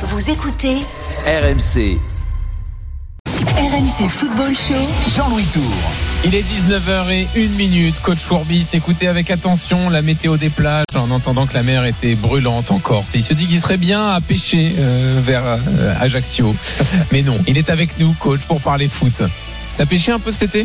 Vous écoutez RMC, RMC Football Show. Jean-Louis Tour. Il est 19h01 minute. Coach Fourbis, écoutez avec attention la météo des plages en entendant que la mer était brûlante en Corse. Il se dit qu'il serait bien à pêcher euh, vers euh, Ajaccio. Mais non, il est avec nous, coach, pour parler foot. T'as pêché un peu cet été?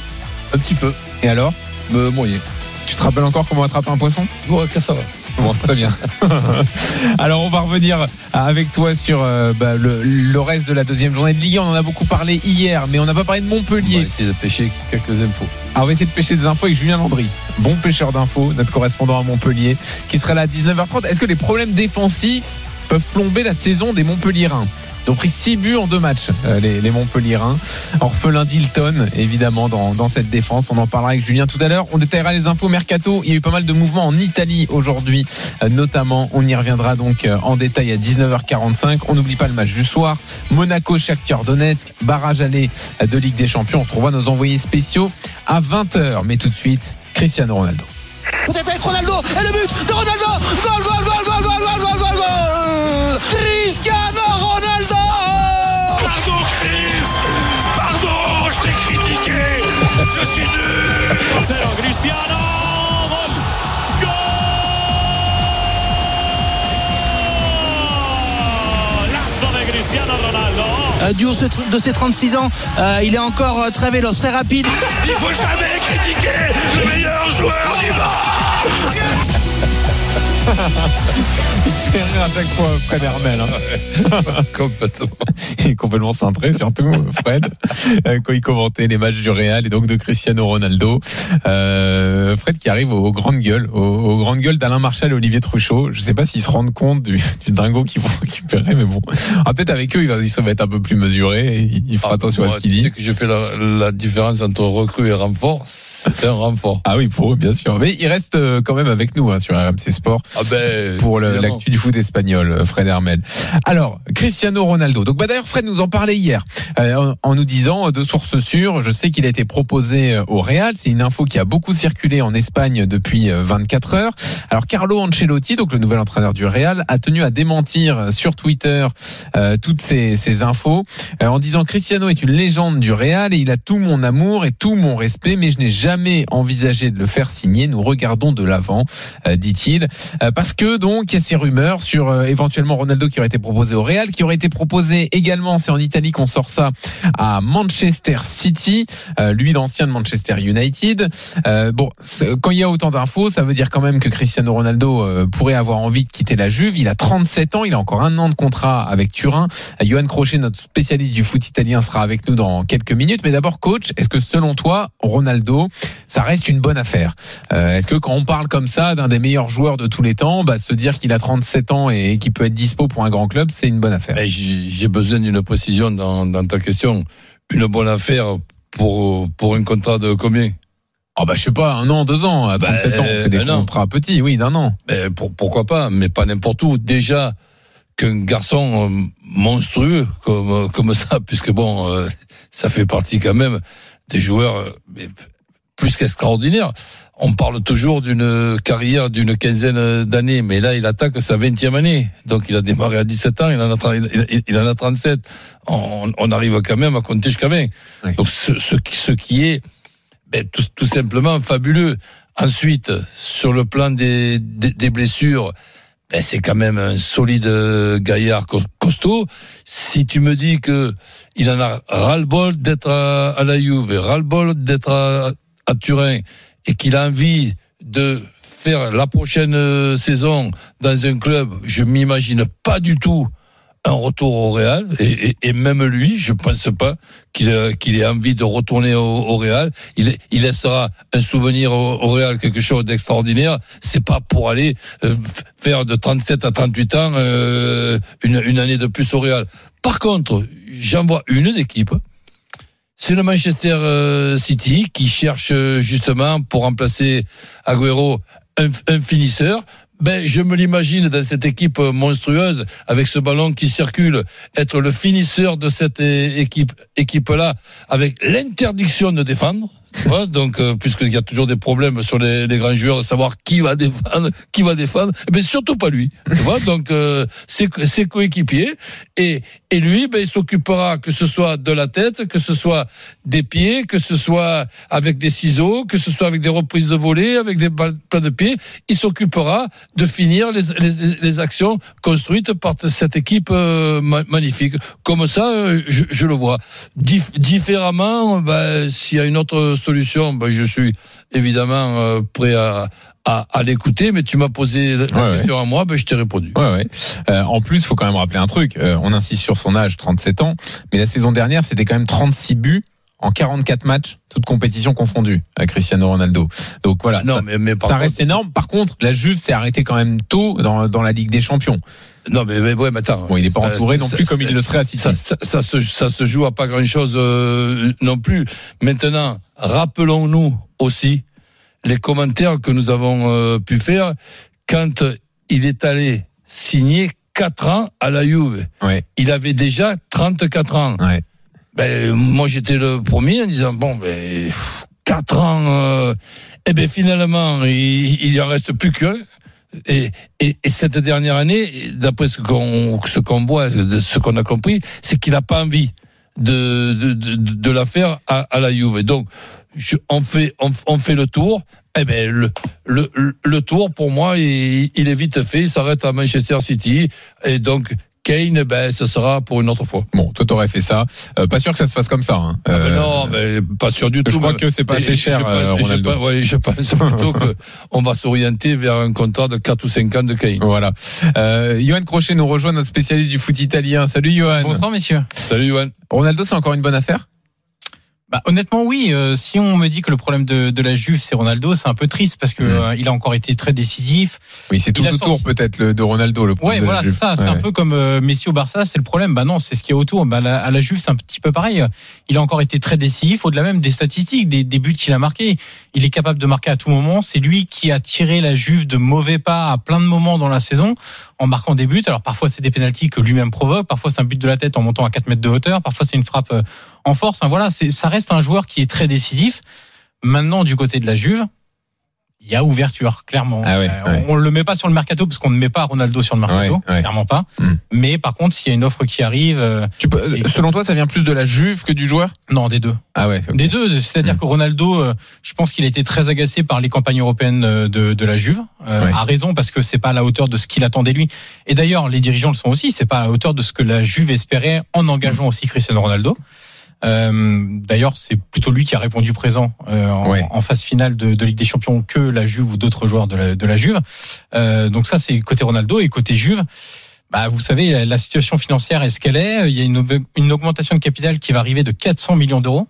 Un petit peu. Et alors? Me moyen. Tu te rappelles encore comment attraper un poisson? Ouais, que ça va. Bon, très bien. Alors, on va revenir avec toi sur euh, bah, le, le reste de la deuxième journée de Ligue 1. On en a beaucoup parlé hier, mais on n'a pas parlé de On va Montpellier. essayer de pêcher quelques infos. Alors, on va essayer de pêcher des infos avec Julien Landry, bon pêcheur d'infos, notre correspondant à Montpellier, qui sera là à 19h30. Est-ce que les problèmes défensifs peuvent plomber la saison des Montpellierins? Ils ont pris 6 buts en deux matchs, euh, les, Montpellierins. Orphelin d'Hilton, évidemment, dans, cette défense. On en parlera avec Julien tout à l'heure. On détaillera les infos mercato. Il y a eu pas mal de mouvements en Italie aujourd'hui, euh, notamment. On y reviendra donc euh, en détail à 19h45. On n'oublie pas le match du soir. Monaco, Shakhtar Donetsk, barrage aller de Ligue des Champions. On retrouvera nos envoyés spéciaux à 20h. Mais tout de suite, Cristiano Ronaldo. Peut-être avec Ronaldo et le but de Ronaldo Goal, goal, goal, goal, goal, goal, goal, goal, goal Euh, du haut de ses 36 ans, euh, il est encore euh, très véloce, très rapide. Il faut jamais critiquer le meilleur joueur du monde fait rire à chaque fois Fred Hermel. hein. Complètement. Il est complètement cintré, surtout Fred, euh, quand il commentait les matchs du Real et donc de Cristiano Ronaldo. Euh, Fred qui arrive aux, grandes gueules, aux, aux grandes gueules d'Alain Marchal et Olivier Truchot. Je sais pas s'ils se rendent compte du, du dingo qu'ils vont récupérer, mais bon. Ah, peut-être avec eux, il va, être un peu plus mesuré. Et il fera attention à Moi, ce qu'il dit. que je fais la, la différence entre recrue et renfort. C'est un renfort. Ah oui, pour eux, bien sûr. Mais il reste euh, quand même avec nous hein, sur RMC Sport. Ah ben. pour l'actu du foot euh, Fred Hermel. Alors, Cristiano Ronaldo. Donc, bah, d'ailleurs, Fred nous en parlait hier, euh, en, nous disant, euh, de sources sûres, je sais qu'il a été proposé euh, au Real. C'est une info qui a beaucoup circulé en Espagne depuis euh, 24 heures. Alors, Carlo Ancelotti, donc le nouvel entraîneur du Real, a tenu à démentir sur Twitter euh, toutes ces, ces infos euh, en disant Cristiano est une légende du Real et il a tout mon amour et tout mon respect, mais je n'ai jamais envisagé de le faire signer. Nous regardons de l'avant, dit-il. Parce que donc il y a ces rumeurs sur euh, éventuellement Ronaldo qui aurait été proposé au Real, qui aurait été proposé également, c'est en Italie qu'on sort ça, à Manchester City, euh, lui l'ancien de Manchester United. Euh, bon, quand il y a autant d'infos, ça veut dire quand même que Cristiano Ronaldo pourrait avoir envie de quitter la Juve. Il a 37 ans, il a encore un an de contrat avec Turin. Johan Crochet, notre spécialiste du foot italien, sera avec nous dans quelques minutes. Mais d'abord, coach, est-ce que selon toi, Ronaldo, ça reste une bonne affaire? Est-ce que quand on parle comme ça d'un des meilleurs joueurs de tous les temps, bah, se dire qu'il a 37 ans et qu'il peut être dispo pour un grand club, c'est une bonne affaire Ben, j'ai besoin d'une précision dans, dans ta question. Une bonne affaire pour, pour un contrat de combien? Oh bah je sais pas, un an, deux ans, à 37 ans, on fait des un an. contrats petits, oui, d'un an. ben, pour, Pourquoi pas, mais pas n'importe où. Déjà qu'un garçon euh, monstrueux comme, comme ça, puisque bon, euh, ça fait partie quand même des joueurs euh, mais plus qu'extraordinaires. On parle toujours d'une carrière d'une quinzaine d'années, mais là, il attaque sa vingtième année. Donc, il a démarré à 17 ans, il en a, tra- il, il en a 37. On, on arrive quand même à compter jusqu'à 20. Oui. Donc, ce, ce, qui- ce qui est ben, tout, tout simplement fabuleux. Ensuite, sur le plan des, des, des blessures, ben, c'est quand même un solide gaillard cos- costaud. Si tu me dis que il en a ras-le-bol d'être à, à la Juve, ras-le-bol d'être à, à Turin, et qu'il a envie de faire la prochaine euh, saison dans un club, je m'imagine pas du tout un retour au Real et, même lui, je pense pas qu'il a- qu'il ait envie de retourner au, au Real. Il, laissera un souvenir au, au Real, quelque chose d'extraordinaire. C'est pas pour aller euh, faire de 37 à 38 ans euh, une, une année de plus au Real. Par contre, j'en vois une d'équipe. C'est le Manchester euh, City qui cherche euh, justement pour remplacer Agüero un, un finisseur. ben, je me l'imagine dans cette équipe monstrueuse, avec ce ballon qui circule, être le finisseur de cette équipe, équipe-là, avec l'interdiction de défendre. Tu vois, donc, euh, puisqu'il y a toujours des problèmes sur les, les grands joueurs, savoir qui va défendre, qui va défendre, mais surtout pas lui. Tu vois, donc, euh, ses, ses coéquipiers. Et, et lui, ben, il s'occupera que ce soit de la tête, que ce soit des pieds, que ce soit avec des ciseaux, que ce soit avec des reprises de volée, avec des balles de pieds. Il s'occupera de finir les, les, les actions construites par cette équipe euh, ma- magnifique. Comme ça, euh, je, je le vois. Dif- différemment, ben, s'il y a une autre solution, ben, je suis évidemment euh, prêt à, à, à l'écouter. Mais tu m'as posé la Ouais, question à moi, ben, je t'ai répondu. Ouais. Euh, en plus, faut quand même rappeler un truc. Euh, on insiste sur son âge, 37 ans, mais la saison dernière, c'était quand même 36 buts en 44 matchs, toutes compétitions confondues, à Cristiano Ronaldo. Donc voilà, Non, ça, mais, ça contre- reste énorme. Par contre, la Juve s'est arrêtée quand même tôt dans, dans la Ligue des Champions. Non, mais, mais ouais, mais attends. Bon, il n'est pas Ça- entouré non plus comme il le serait à City. ça, ça, ça se, ça se joue à pas grand chose non plus. Maintenant, rappelons-nous aussi les commentaires que nous avons euh, pu faire quand il est allé signer 4 ans à la Juve. Ouais, Il avait déjà 34 ans. ouais. Ben, moi, j'étais le premier en disant, bon, ben, 4 ans, euh, eh ben, finalement, il, il y en reste plus qu'un. Et, et, et cette dernière année, d'après ce qu'on voit, ce qu'on a compris, c'est qu'il n'a pas envie de, de, de, la faire à, la Juve. Donc, on, fait, on fait le tour. Eh ben, le, le, le tour, pour moi, il, il est vite fait. Il s'arrête à Manchester City. Et donc, Kane, ben, ce sera pour une autre fois. Bon, toi t'aurais fait ça. Euh, pas sûr que ça se fasse comme ça. Hein. Ah ben Euh, non, mais pas sûr du tout. je crois que c'est pas assez cher, je pense- euh, je Ronaldo. pense- ouais, je pense plutôt qu'on va s'orienter vers un contrat de 4 ou 5 ans de Kane. Voilà. Euh, Johan Crochet nous rejoint, notre spécialiste du foot italien. Salut Johan. Bonsoir messieurs. Salut, Johan. Ronaldo, c'est encore une bonne affaire? Bah, honnêtement, oui. euh, si on me dit que le problème de, de la Juve, c'est Ronaldo, c'est un peu triste parce que Mm. euh, il a encore été très décisif. Oui, c'est tout autour sorti- peut-être de Ronaldo le Ouais, problème de la voilà, c'est ça. C'est Ouais, un ouais. peu comme euh, Messi au Barça, c'est le problème. Bah non, c'est ce qu'il y a autour. Bah, la- à la Juve, c'est un petit peu pareil. Il a encore été très décisif, au-delà même des statistiques, des, des buts qu'il a marqués. Il est capable de marquer à tout moment. C'est lui qui a tiré la Juve de mauvais pas à plein de moments dans la saison en marquant des buts. Alors parfois c'est des pénalties que lui-même provoque, parfois c'est un but de la tête en montant à 4 mètres de hauteur, parfois c'est une frappe euh, en force. Enfin voilà, ça reste un joueur qui est très décisif. Maintenant du côté de la Juve, il y a ouverture clairement. Ah ouais, Euh, ouais. On le met pas sur le mercato parce qu'on ne met pas Ronaldo sur le mercato, Ouais, clairement pas. Mm. Mais par contre, s'il y a une offre qui arrive, euh, Tu peux- Et- selon toi, ça vient plus de la Juve que du joueur? Non des deux. Ah ouais. Des deux, c'est-à-dire Mm. que Ronaldo, euh, je pense qu'il a été très agacé par les campagnes européennes de, de la Juve, Ouais. à raison parce que c'est pas à la hauteur de ce qu'il attendait lui. Et d'ailleurs, les dirigeants le sont aussi, c'est pas à la hauteur de ce que la Juve espérait en engageant aussi Cristiano Ronaldo. Euh, D'ailleurs, c'est plutôt lui qui a répondu présent euh, en, Ouais. en phase finale de, de Ligue des Champions que la Juve ou d'autres joueurs de la, de la Juve. Euh, donc ça, c'est côté Ronaldo et côté Juve. Bah, vous savez, la- situation financière est ce qu'elle est? Il y a une, aug- une augmentation de capital qui va arriver de 400 millions d'euros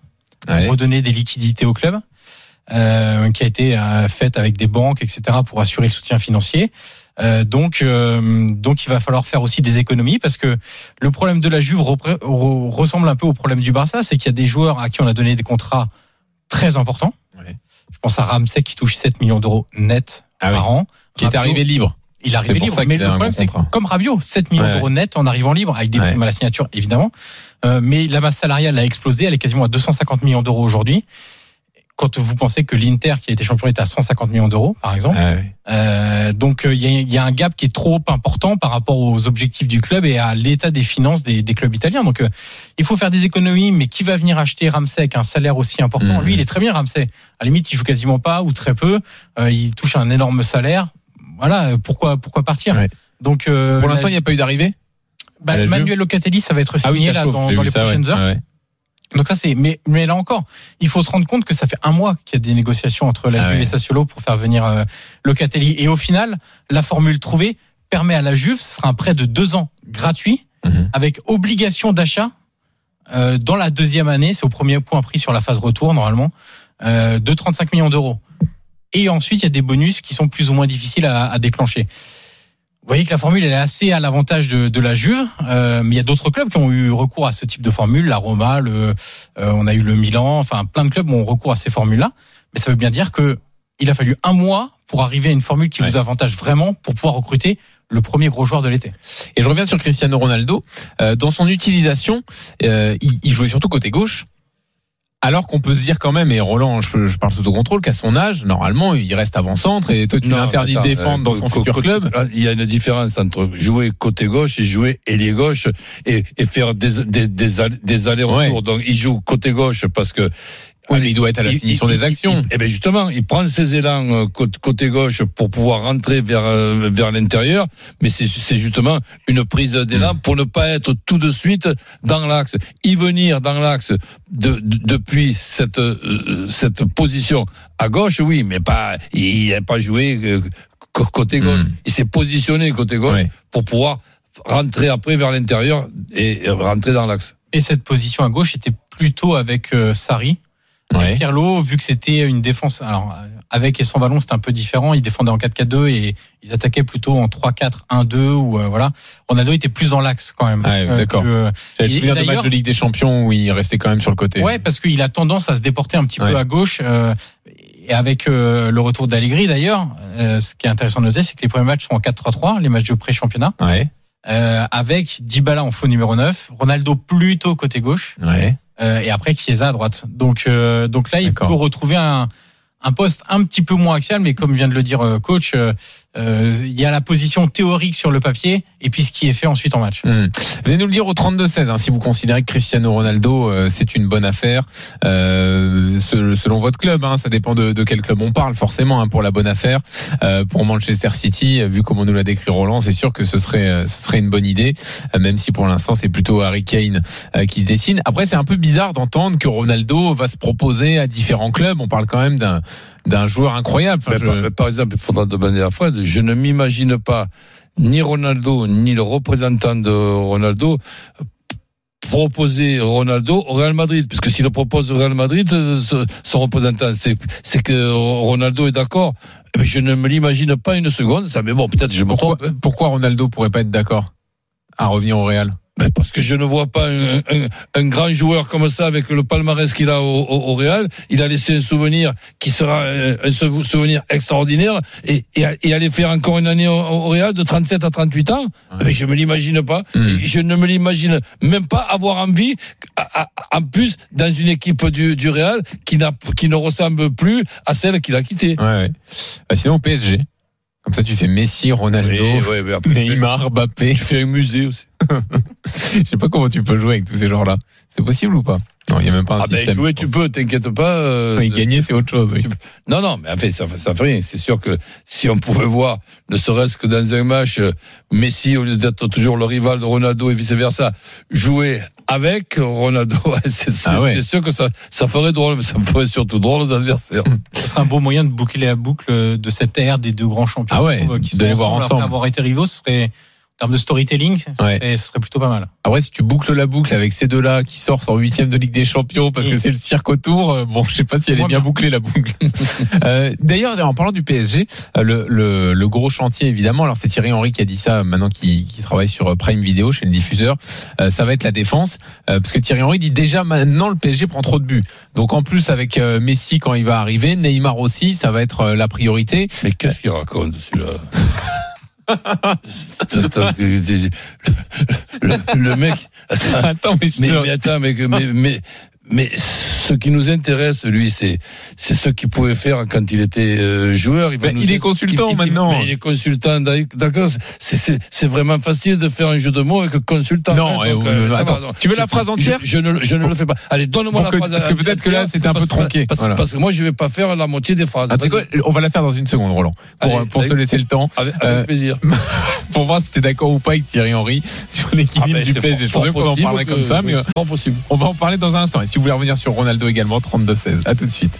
Ouais. pour redonner des liquidités au club, euh, qui a été euh, faite avec des banques, etc., pour assurer le soutien financier. Euh, donc, euh, donc, il va falloir faire aussi des économies parce que le problème de la Juve re- ressemble un peu au problème du Barça, c'est qu'il y a des joueurs à qui on a donné des contrats très importants. Je pense à Ramsey qui touche 7 millions d'euros net Ah par an. Qui est arrivé libre. il est arrivé libre. Mais le problème, c'est comme Rabiot, 7 millions Ouais. d'euros net en arrivant libre, avec des Ouais. primes à la signature, évidemment. Euh, mais la masse salariale a explosé, elle est quasiment à 250 millions d'euros aujourd'hui. Quand vous pensez que l'Inter, qui a été champion, est à 150 millions d'euros, par exemple. Ah ouais. Euh, donc euh, il y, y a un gap qui est trop important par rapport aux objectifs du club et à l'état des finances des, des clubs italiens. Donc euh, il faut faire des économies, mais qui va venir acheter Ramsey avec un salaire aussi important? Mhm. Lui, il est très bien Ramsey. À la limite, il joue quasiment pas ou très peu. Euh, il touche un énorme salaire. Voilà, euh, pourquoi pourquoi partir? Ouais. Donc euh, Pour l'instant, il n'y a pas eu d'arrivée? Bah, Manuel Locatelli, ça va être Ah oui, signé là chauffe, dans, dans les ça, ouais. prochaines heures. Ah ouais. Donc ça c'est, mais, mais là encore, il faut se rendre compte que ça fait un mois qu'il y a des négociations entre la Ah Juve ouais. et Sassuolo pour faire venir euh, Locatelli. Et au final, la formule trouvée permet à la Juve, ce sera un prêt de deux ans gratuit Mhm. avec obligation d'achat euh, dans la deuxième année. C'est au premier point pris sur la phase retour normalement euh, de 35 millions d'euros. Et ensuite, il y a des bonus qui sont plus ou moins difficiles à, à déclencher. Vous voyez que la formule elle est assez à l'avantage de, de la Juve, euh, mais il y a d'autres clubs qui ont eu recours à ce type de formule, la Roma, le, euh, on a eu le Milan, enfin plein de clubs ont recours à ces formules-là. Mais ça veut bien dire que il a fallu un mois pour arriver à une formule qui Ouais. vous avantage vraiment pour pouvoir recruter le premier gros joueur de l'été. Et je reviens sur Cristiano Ronaldo. Euh, dans son utilisation, euh, il, il jouait surtout côté gauche. Alors qu'on peut se dire quand même, et Roland, je, je parle sous ton contrôle, qu'à son âge, normalement, il reste avant-centre et toi, tu l'interdis de défendre euh, dans son futur club. Il y a une différence entre jouer côté gauche et jouer ailier gauche et, et faire des, des, des, all- des allers-retours. Ouais. Donc il joue côté gauche parce que Oui, mais il doit être à la il- finition il- des actions. Eh ben justement, il prend ses élans euh, côté, côté gauche pour pouvoir rentrer vers euh, vers l'intérieur, mais c'est c'est justement une prise d'élan Mm. pour ne pas être tout de suite dans l'axe. Y venir dans l'axe de, de- depuis cette euh, cette position à gauche, oui, mais pas il n'a pas joué euh, côté gauche. Mm. Il s'est positionné côté gauche pour pouvoir rentrer après vers l'intérieur et rentrer dans l'axe. Et cette position à gauche était plutôt avec euh, Sarri. Ouais. Pirlo, vu que c'était une défense, alors euh, avec et sans ballon, c'était un peu différent. Ils défendaient en 4-4-2 et ils attaquaient plutôt en 3-4-1-2 ou euh, voilà. Ronaldo était plus en l'axe quand même. Ouais, Euh, d'accord. que- J'avais souvenir de match de Ligue des Champions où il restait quand même sur le côté. Ouais, parce qu'il a tendance à se déporter un petit Ouais. peu à gauche. euh, et avec euh, le retour d'Allegri d'ailleurs, euh, ce qui est intéressant de noter, c'est que les premiers matchs sont en 4-3-3, les matchs de pré-championnat, Ouais. euh, avec Dybala en faux numéro 9, Ronaldo plutôt côté gauche, Ouais. Euh, et après Chiesa à droite. Donc, euh, donc là, il peut retrouver un, un poste un petit peu moins axial, mais comme vient de le dire euh, coach, euh, il y a la position théorique sur le papier et puis ce qui est fait ensuite en match. Hmm. Venez nous le dire au 32-16 hein, si vous considérez que Cristiano Ronaldo euh, c'est une bonne affaire euh, se- selon votre club hein, ça dépend de, de quel club on parle forcément hein, pour la bonne affaire Euh, pour Manchester City euh, vu comment nous l'a décrit Roland c'est sûr que ce serait euh, ce serait une bonne idée euh, même si pour l'instant c'est plutôt Harry Kane euh, qui dessine après c'est un peu bizarre d'entendre que Ronaldo va se proposer à différents clubs on parle quand même d'un d'un joueur incroyable Enfin, Mais je- par, exemple, il faudra demander à Fred, je ne m'imagine pas ni Ronaldo, ni le représentant de Ronaldo proposer Ronaldo au Real Madrid, puisque s'il le propose au Real Madrid, son représentant, c'est que Ronaldo est d'accord. Mais je ne me l'imagine pas une seconde. Ça, mais bon, peut-être je me pourquoi, trompe. hein. pourquoi Ronaldo pourrait pas être d'accord à revenir au Real? Ben, parce que je ne vois pas un, un- un grand joueur comme ça avec le palmarès qu'il a au, au- au Real. Il a laissé un souvenir qui sera euh, un sou- souvenir extraordinaire et, et, et aller faire encore une année au, au Real de 37 à 38 ans. Mais je me l'imagine pas. Hmm. Je ne me l'imagine même pas avoir envie, à- à- en plus, dans une équipe du, du Real qui, n'a, qui ne ressemble plus à celle qu'il a quittée. Ouais, ouais. Bah, sinon PSG. Comme ça, tu fais Messi, Ronaldo, Oui, après, Neymar, Mbappé. Tu fais un musée aussi. Je sais pas comment tu peux jouer avec tous ces genres-là. C'est possible ou pas? Non, il y a même pas un Ah ben système. jouer tu peux, t'inquiète pas. euh, Oui, gagner, c'est autre chose. Oui. Non, non, mais en fait, ça, ça fait rien. C'est sûr que si on pouvait voir, ne serait-ce que dans un match, euh, Messi, au lieu d'être toujours le rival de Ronaldo et vice-versa, jouer avec Ronaldo, c'est Ah ouais. c'est sûr que ça, ça ferait drôle, mais ça ferait surtout drôle aux adversaires. Ce serait un beau moyen de boucler la boucle de cette ère des deux grands champions. Ah ouais, de sont les voir après ensemble. avoir été rivaux, ce serait, termes de storytelling, ce Ouais. serait, plutôt pas mal. Après, si tu boucles la boucle avec ces deux-là qui sortent en huitième de Ligue des Champions parce que Mm. c'est le cirque autour, euh, bon, je sais pas si elle est bien bien. bouclée la boucle. Euh, D'ailleurs, en parlant du PSG, euh, le, le, le gros chantier évidemment, alors c'est Thierry Henry qui a dit ça maintenant qui, qui travaille sur Prime Video chez le diffuseur, euh, ça va être la défense euh, parce que Thierry Henry dit déjà maintenant le PSG prend trop de buts. Donc en plus avec euh, Messi quand il va arriver, Neymar aussi, ça va être euh, la priorité. Mais qu'est-ce qu'il raconte, celui-là? Attends, le, le- mec, attends, Attends, mais, mais, mais attends, mais, mais, mais, mais ce qui nous intéresse, lui, c'est c'est ce qu'il pouvait faire quand il était euh, joueur. Ben, nous il est consultant il- maintenant. il est consultant, d'accord. C'est- C'est c'est vraiment facile de faire un jeu de mots avec consultant. Non, hein, eh, donc, euh, attends, va, non. tu veux Je- la phrase je- entière je, ne, je ne le fais pas. Allez, donne-moi la que- phrase. parce que peut-être que là, c'était un peu tronqué. Parce, Voilà. parce que moi, je vais pas faire la moitié des phrases. Ah, quoi, on va la faire dans une seconde, Roland, pour, Allez, pour se laisser le temps, Avec, avec Euh, plaisir. pour voir si t'es d'accord ou pas avec Thierry Henry sur l'équilibre Ah ben, du PSG. Je pensais qu'on en parlerait comme ça, mais on va en parler dans un instant. Voulez revenir sur Ronaldo également, 32-16. À tout de suite.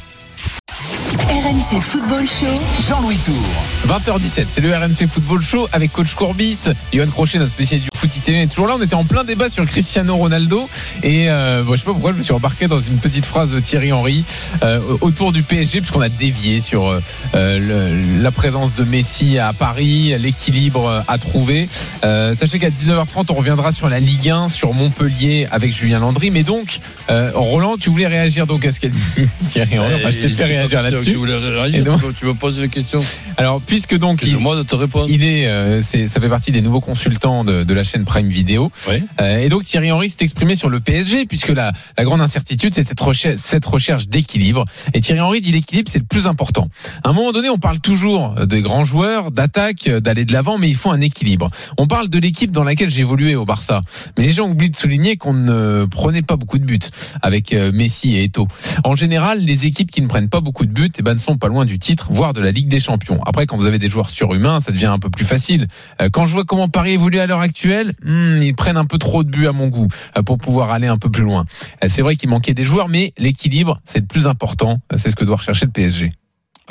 RMC Football Show. Jean-Louis Tour. 20h17, c'est le RMC Football Show avec coach Courbis, Johan Crochet, notre spécialiste du Foot est toujours là. On était en plein débat sur Cristiano Ronaldo et euh, bon, je sais pas pourquoi je me suis embarqué dans une petite phrase de Thierry Henry euh, autour du PSG puisqu'on a dévié sur euh, le- la présence de Messi à Paris, l'équilibre à trouver. Euh, sachez qu'à 19h30 on reviendra sur la Ligue 1, sur Montpellier avec Julien Landry. Mais donc euh, Roland, tu voulais réagir donc à ce qu'a dit Thierry Henry. Enfin, je t'ai fait réagir là-dessus. voulais réagir, donc- tu me poses une question. Alors puisque donc il, moi de te répondre. il est, euh, ça fait partie des nouveaux consultants de, de la chaîne Prime Video. Oui. Euh, et donc Thierry Henry s'est exprimé sur le PSG puisque la, la grande incertitude c'est cette recherche, cette recherche d'équilibre. Et Thierry Henry dit l'équilibre c'est le plus important. À un moment donné on parle toujours des grands joueurs, d'attaque, d'aller de l'avant, mais il faut un équilibre. On parle de l'équipe dans laquelle j'ai évolué au Barça, mais les gens oublient de souligner qu'on ne prenait pas beaucoup de buts avec euh, Messi et Eto'o. En général, les équipes qui ne prennent pas beaucoup de buts, eh ben, ne sont pas loin du titre, voire de la Ligue des Champions. Après, quand vous avez des joueurs surhumains, ça devient un peu plus facile. Euh, Quand je vois comment Paris évolue à l'heure actuelle, hmm, ils prennent un peu trop de buts à mon goût euh, pour pouvoir aller un peu plus loin. Euh, C'est vrai qu'il manquait des joueurs, mais l'équilibre, c'est le plus important. Euh, C'est ce que doit rechercher le PSG.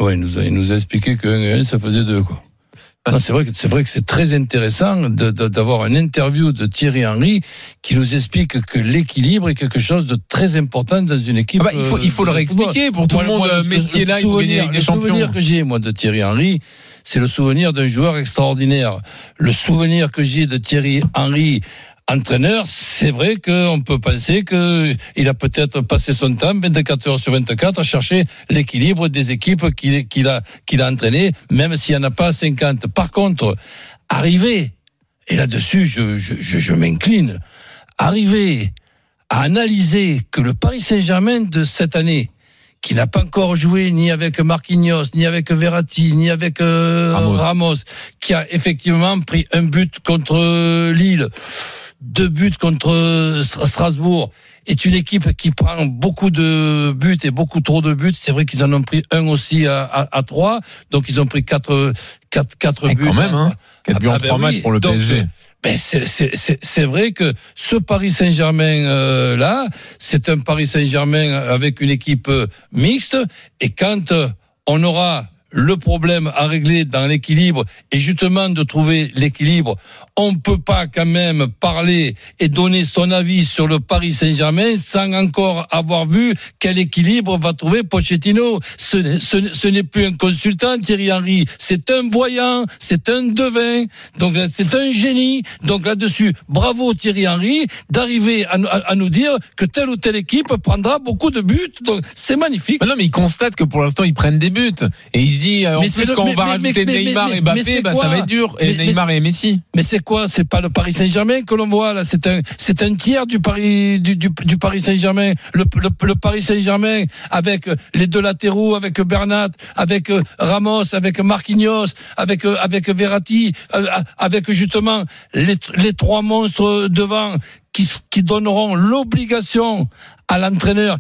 Ouais, il nous a, il nous a expliqué que 1 et 1, ça faisait 2, quoi. C'est vrai que c'est vrai que c'est très intéressant d'avoir une interview de Thierry Henry qui nous explique que l'équilibre est quelque chose de très important dans une équipe. Ah bah, il faut, il faut le réexpliquer pour tout Moi, le monde. moi, le- Messi le est là, il faut gagner souvenir- avec des Le champions. souvenir que j'ai, moi, de Thierry Henry, c'est le souvenir d'un joueur extraordinaire. Le souvenir que j'ai de Thierry Henry, entraîneur, c'est vrai qu'on peut penser que il a peut-être passé son temps 24 heures sur 24 à chercher l'équilibre des équipes qu'il qu'il a, qu'il a entraînées, même s'il n'y en a pas 50. Par contre, arriver, et là-dessus, je, je, je, je m'incline, arriver à analyser que le Paris Saint-Germain de cette année, qui n'a pas encore joué ni avec Marquinhos, ni avec Verratti, ni avec euh, Ramos. Ramos. qui a effectivement pris un but contre Lille, deux buts contre Stra- Strasbourg, est une équipe qui prend beaucoup de buts et beaucoup trop de buts. C'est vrai qu'ils en ont pris un aussi à, à, à trois, donc ils ont pris quatre, quatre, quatre Eh, buts. quand même, hein. Quatre buts en Ah ben trois oui. matchs pour le Donc, PSG. Ben c'est vrai que ce Paris Saint-Germain euh, là, c'est un Paris Saint-Germain avec une équipe euh, mixte. Et quand euh, on aura le problème à régler dans l'équilibre et justement de trouver l'équilibre, on peut pas quand même parler et donner son avis sur le Paris Saint-Germain sans encore avoir vu quel équilibre va trouver Pochettino. Ce, n'est- plus un consultant, Thierry Henry, c'est un voyant, c'est un devin, donc c'est un génie. Donc là-dessus, bravo Thierry Henry d'arriver à, nous- dire que telle ou telle équipe prendra beaucoup de buts. Donc c'est magnifique. Mais non, mais il constate que pour l'instant, ils prennent des buts. Et il se dit, euh, en Mais plus, le- quand on va mais- rajouter Neymar et Mbappé, bah, ça va être dur. Et Neymar et Messi. Mais c'est quoi? C'est pas le Paris Saint-Germain que l'on voit là? C'est un, c'est un tiers du Paris, du, du, du Paris Saint-Germain. Le, le, le Paris Saint-Germain avec euh, les deux latéraux, avec Bernat, avec euh, Ramos, avec Marquinhos, avec euh, avec Verratti, euh, avec justement les, les trois monstres devant qui, qui donneront l'obligation à l'entraîneur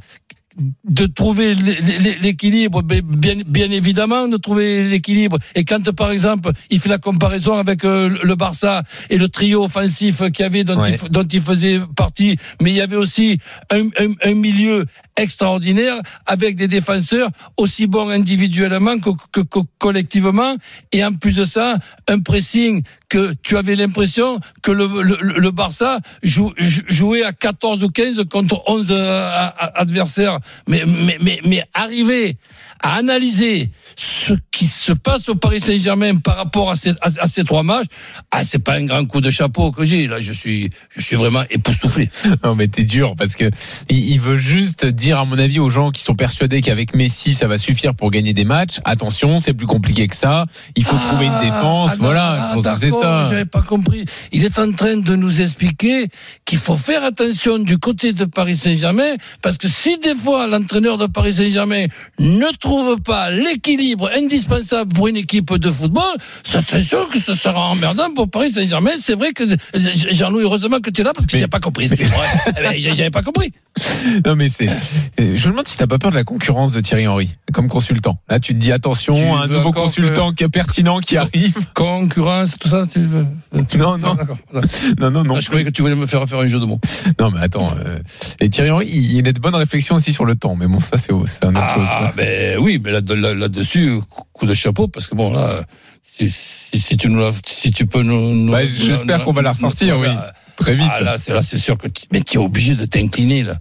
de trouver l'é- l'é- l'équilibre, bien, bien évidemment, de trouver l'équilibre. Et quand, par exemple, il fait la comparaison avec euh, le Barça et le trio offensif qu'il y avait, dont, Ouais. il, f- dont il faisait partie, mais il y avait aussi un, un, un milieu extraordinaire avec des défenseurs aussi bons individuellement que, que- que collectivement. Et en plus de ça, un pressing que tu avais l'impression que le, le, le Barça jou- jou- jouait à 14 ou 15 contre 11 euh, adversaires. Mais, mais, mais, mais arriver à analyser ce qui se passe au Paris Saint-Germain par rapport à ces, à, à ces trois matchs, ah, c'est pas un grand coup de chapeau que j'ai. Là, je suis, je suis vraiment époustouflé. Non, mais t'es dur parce que il il veut juste dire, à mon avis, aux gens qui sont persuadés qu'avec Messi, ça va suffire pour gagner des matchs. Attention, c'est plus compliqué que ça. Il faut trouver une défense. Ah, voilà, ah, je pense que c'est ça. J'avais pas compris. Il est en train de nous expliquer qu'il faut faire attention du côté de Paris Saint-Germain parce que si des fois l'entraîneur de Paris Saint-Germain ne trouve pas l'équilibre indispensable pour une équipe de football, c'est attention que ce sera emmerdant pour Paris Saint-Germain. C'est vrai que Jean-Louis, heureusement que tu es là parce que j'ai pas compris. Eh ben, J'avais pas compris. Non, mais c'est. Je me demande si t'as pas peur de la concurrence de Thierry Henry comme consultant. Là, tu te dis attention, Tu un nouveau consultant qui est pertinent qui arrive. Concurrence, tout ça, tu veux Non, non, non, non, non. Ah, je croyais que tu voulais me faire faire un jeu de mots. Non, mais attends. euh, Et Thierry Henry, il il a de bonnes réflexions aussi sur le temps. Mais bon, ça, c'est c'est un autre chose. Ah, ben oui, mais là, là- là-dessus, coup de chapeau, parce que bon, là, si, tu nous la- si tu peux nous, nous- nous- j'espère qu'on va la ressortir, oui. Très vite. Ah, là, c'est là, c'est sûr que tu, mais tu es obligé de t'incliner là.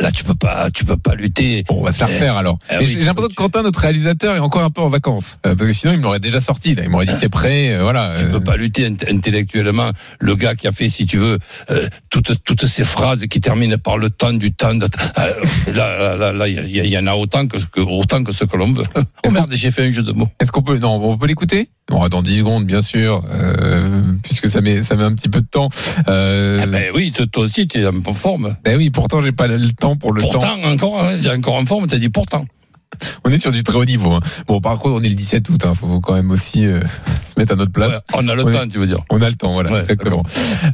Là, tu peux pas, tu peux pas lutter. Bon, on va se la Eh, refaire alors. eh oui, j'ai l'impression que Quentin, notre réalisateur, est encore un peu en vacances. Euh, parce que sinon, il me l'aurait déjà sorti. Là. Il m'aurait dit c'est prêt. euh, voilà. Tu euh, peux pas lutter int- intellectuellement. Le gars qui a fait, si tu veux, euh, toutes toutes ces phrases qui terminent par le temps du temps. De, euh, là, là, il y, en a autant que, que autant que ce que l'on veut. Oh merde, j'ai fait un jeu de mots. Est-ce qu'on peut Non, on peut l'écouter? Bon, Dans 10 secondes, bien sûr, euh, puisque ça met, ça met un petit peu de temps. Euh, Ah ben oui, toi toi aussi, tu es en forme. ben oui, pourtant, j'ai pas le temps pour le temps. pourtant, encore, hein, j'ai encore en forme. T'as dit pourtant. On est sur du très haut niveau. hein. Bon, par contre, on est le 17 août. Hein. Faut quand même aussi euh, se mettre à notre place. Ouais, on a le temps, tu veux dire. On a le temps, voilà, Ouais, exactement.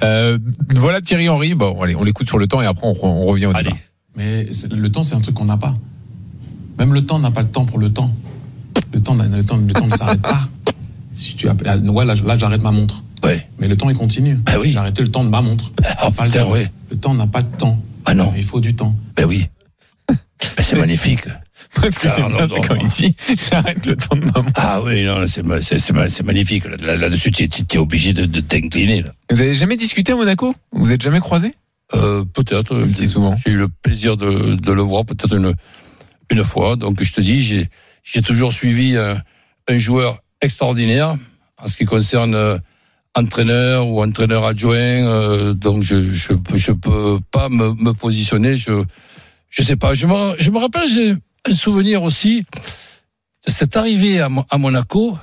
Euh, voilà Thierry Henry. Bon, allez, on l'écoute sur le temps et après on, re- on revient au Allez. débat. Mais le temps, c'est un truc qu'on n'a pas. Même le temps n'a pas le temps pour le temps. Le temps, le temps, le temps ne s'arrête pas. Si tu app- ah, ouais, là, là, j'arrête ma montre. Ouais. Mais le temps, il continue. Ah oui. J'ai arrêté le temps de ma montre. Oh Pas le temps. ouais. Le temps n'a pas de temps. Ah non. Il faut du temps. Ben oui. Ben, c'est magnifique. Ce que Ah, j'aime bien, c'est quand il dit j'arrête le temps de maman. Ah oui, non, c'est ma- c'est c'est ma- c'est magnifique. Là- Là- Là-dessus, tu es, obligé de, de t'incliner. là. Vous avez jamais discuté à Monaco? Vous êtes jamais croisé? Euh, peut-être. me dis J'ai souvent. j'ai eu le plaisir de, de le voir peut-être une, une fois. Donc je te dis, j'ai j'ai toujours suivi un, un joueur extraordinaire en ce qui concerne euh, entraîneur ou entraîneur adjoint. euh, donc je je peux- je peux pas me, me positionner. Je je sais pas. Je me je me rappelle j'ai un souvenir aussi de cette arrivée à, à Monaco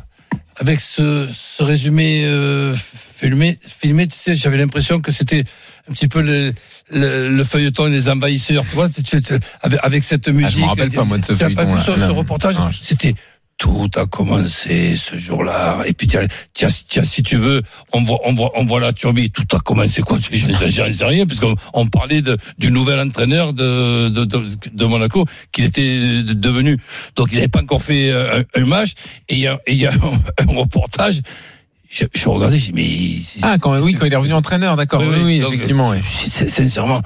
avec ce, ce résumé euh, filmé, filmé, tu sais, j'avais l'impression que c'était un petit peu le, le, le feuilleton des envahisseurs, tu vois, tu- tu- tu- avec, avec cette musique. Ah, me rappelle pas, moi, de ce Tu as pas ce, ce reportage? C'était tout a commencé ce jour-là. Et puis, tiens, tiens, tiens, si tu veux, on voit, on voit, on voit la turbine. Tout a commencé quoi? J'en sais rien, puisqu'on on parlait de, du nouvel entraîneur de, de, de, de Monaco, qu'il était devenu. Donc, il n'avait pas encore fait un, un match. Et il y a, et il y a un, un reportage. Je, je regardais, je dis, mais. Ah, quand, oui, quand il est revenu entraîneur, d'accord. Oui, oui, effectivement. oui. je- c'est- Sincèrement,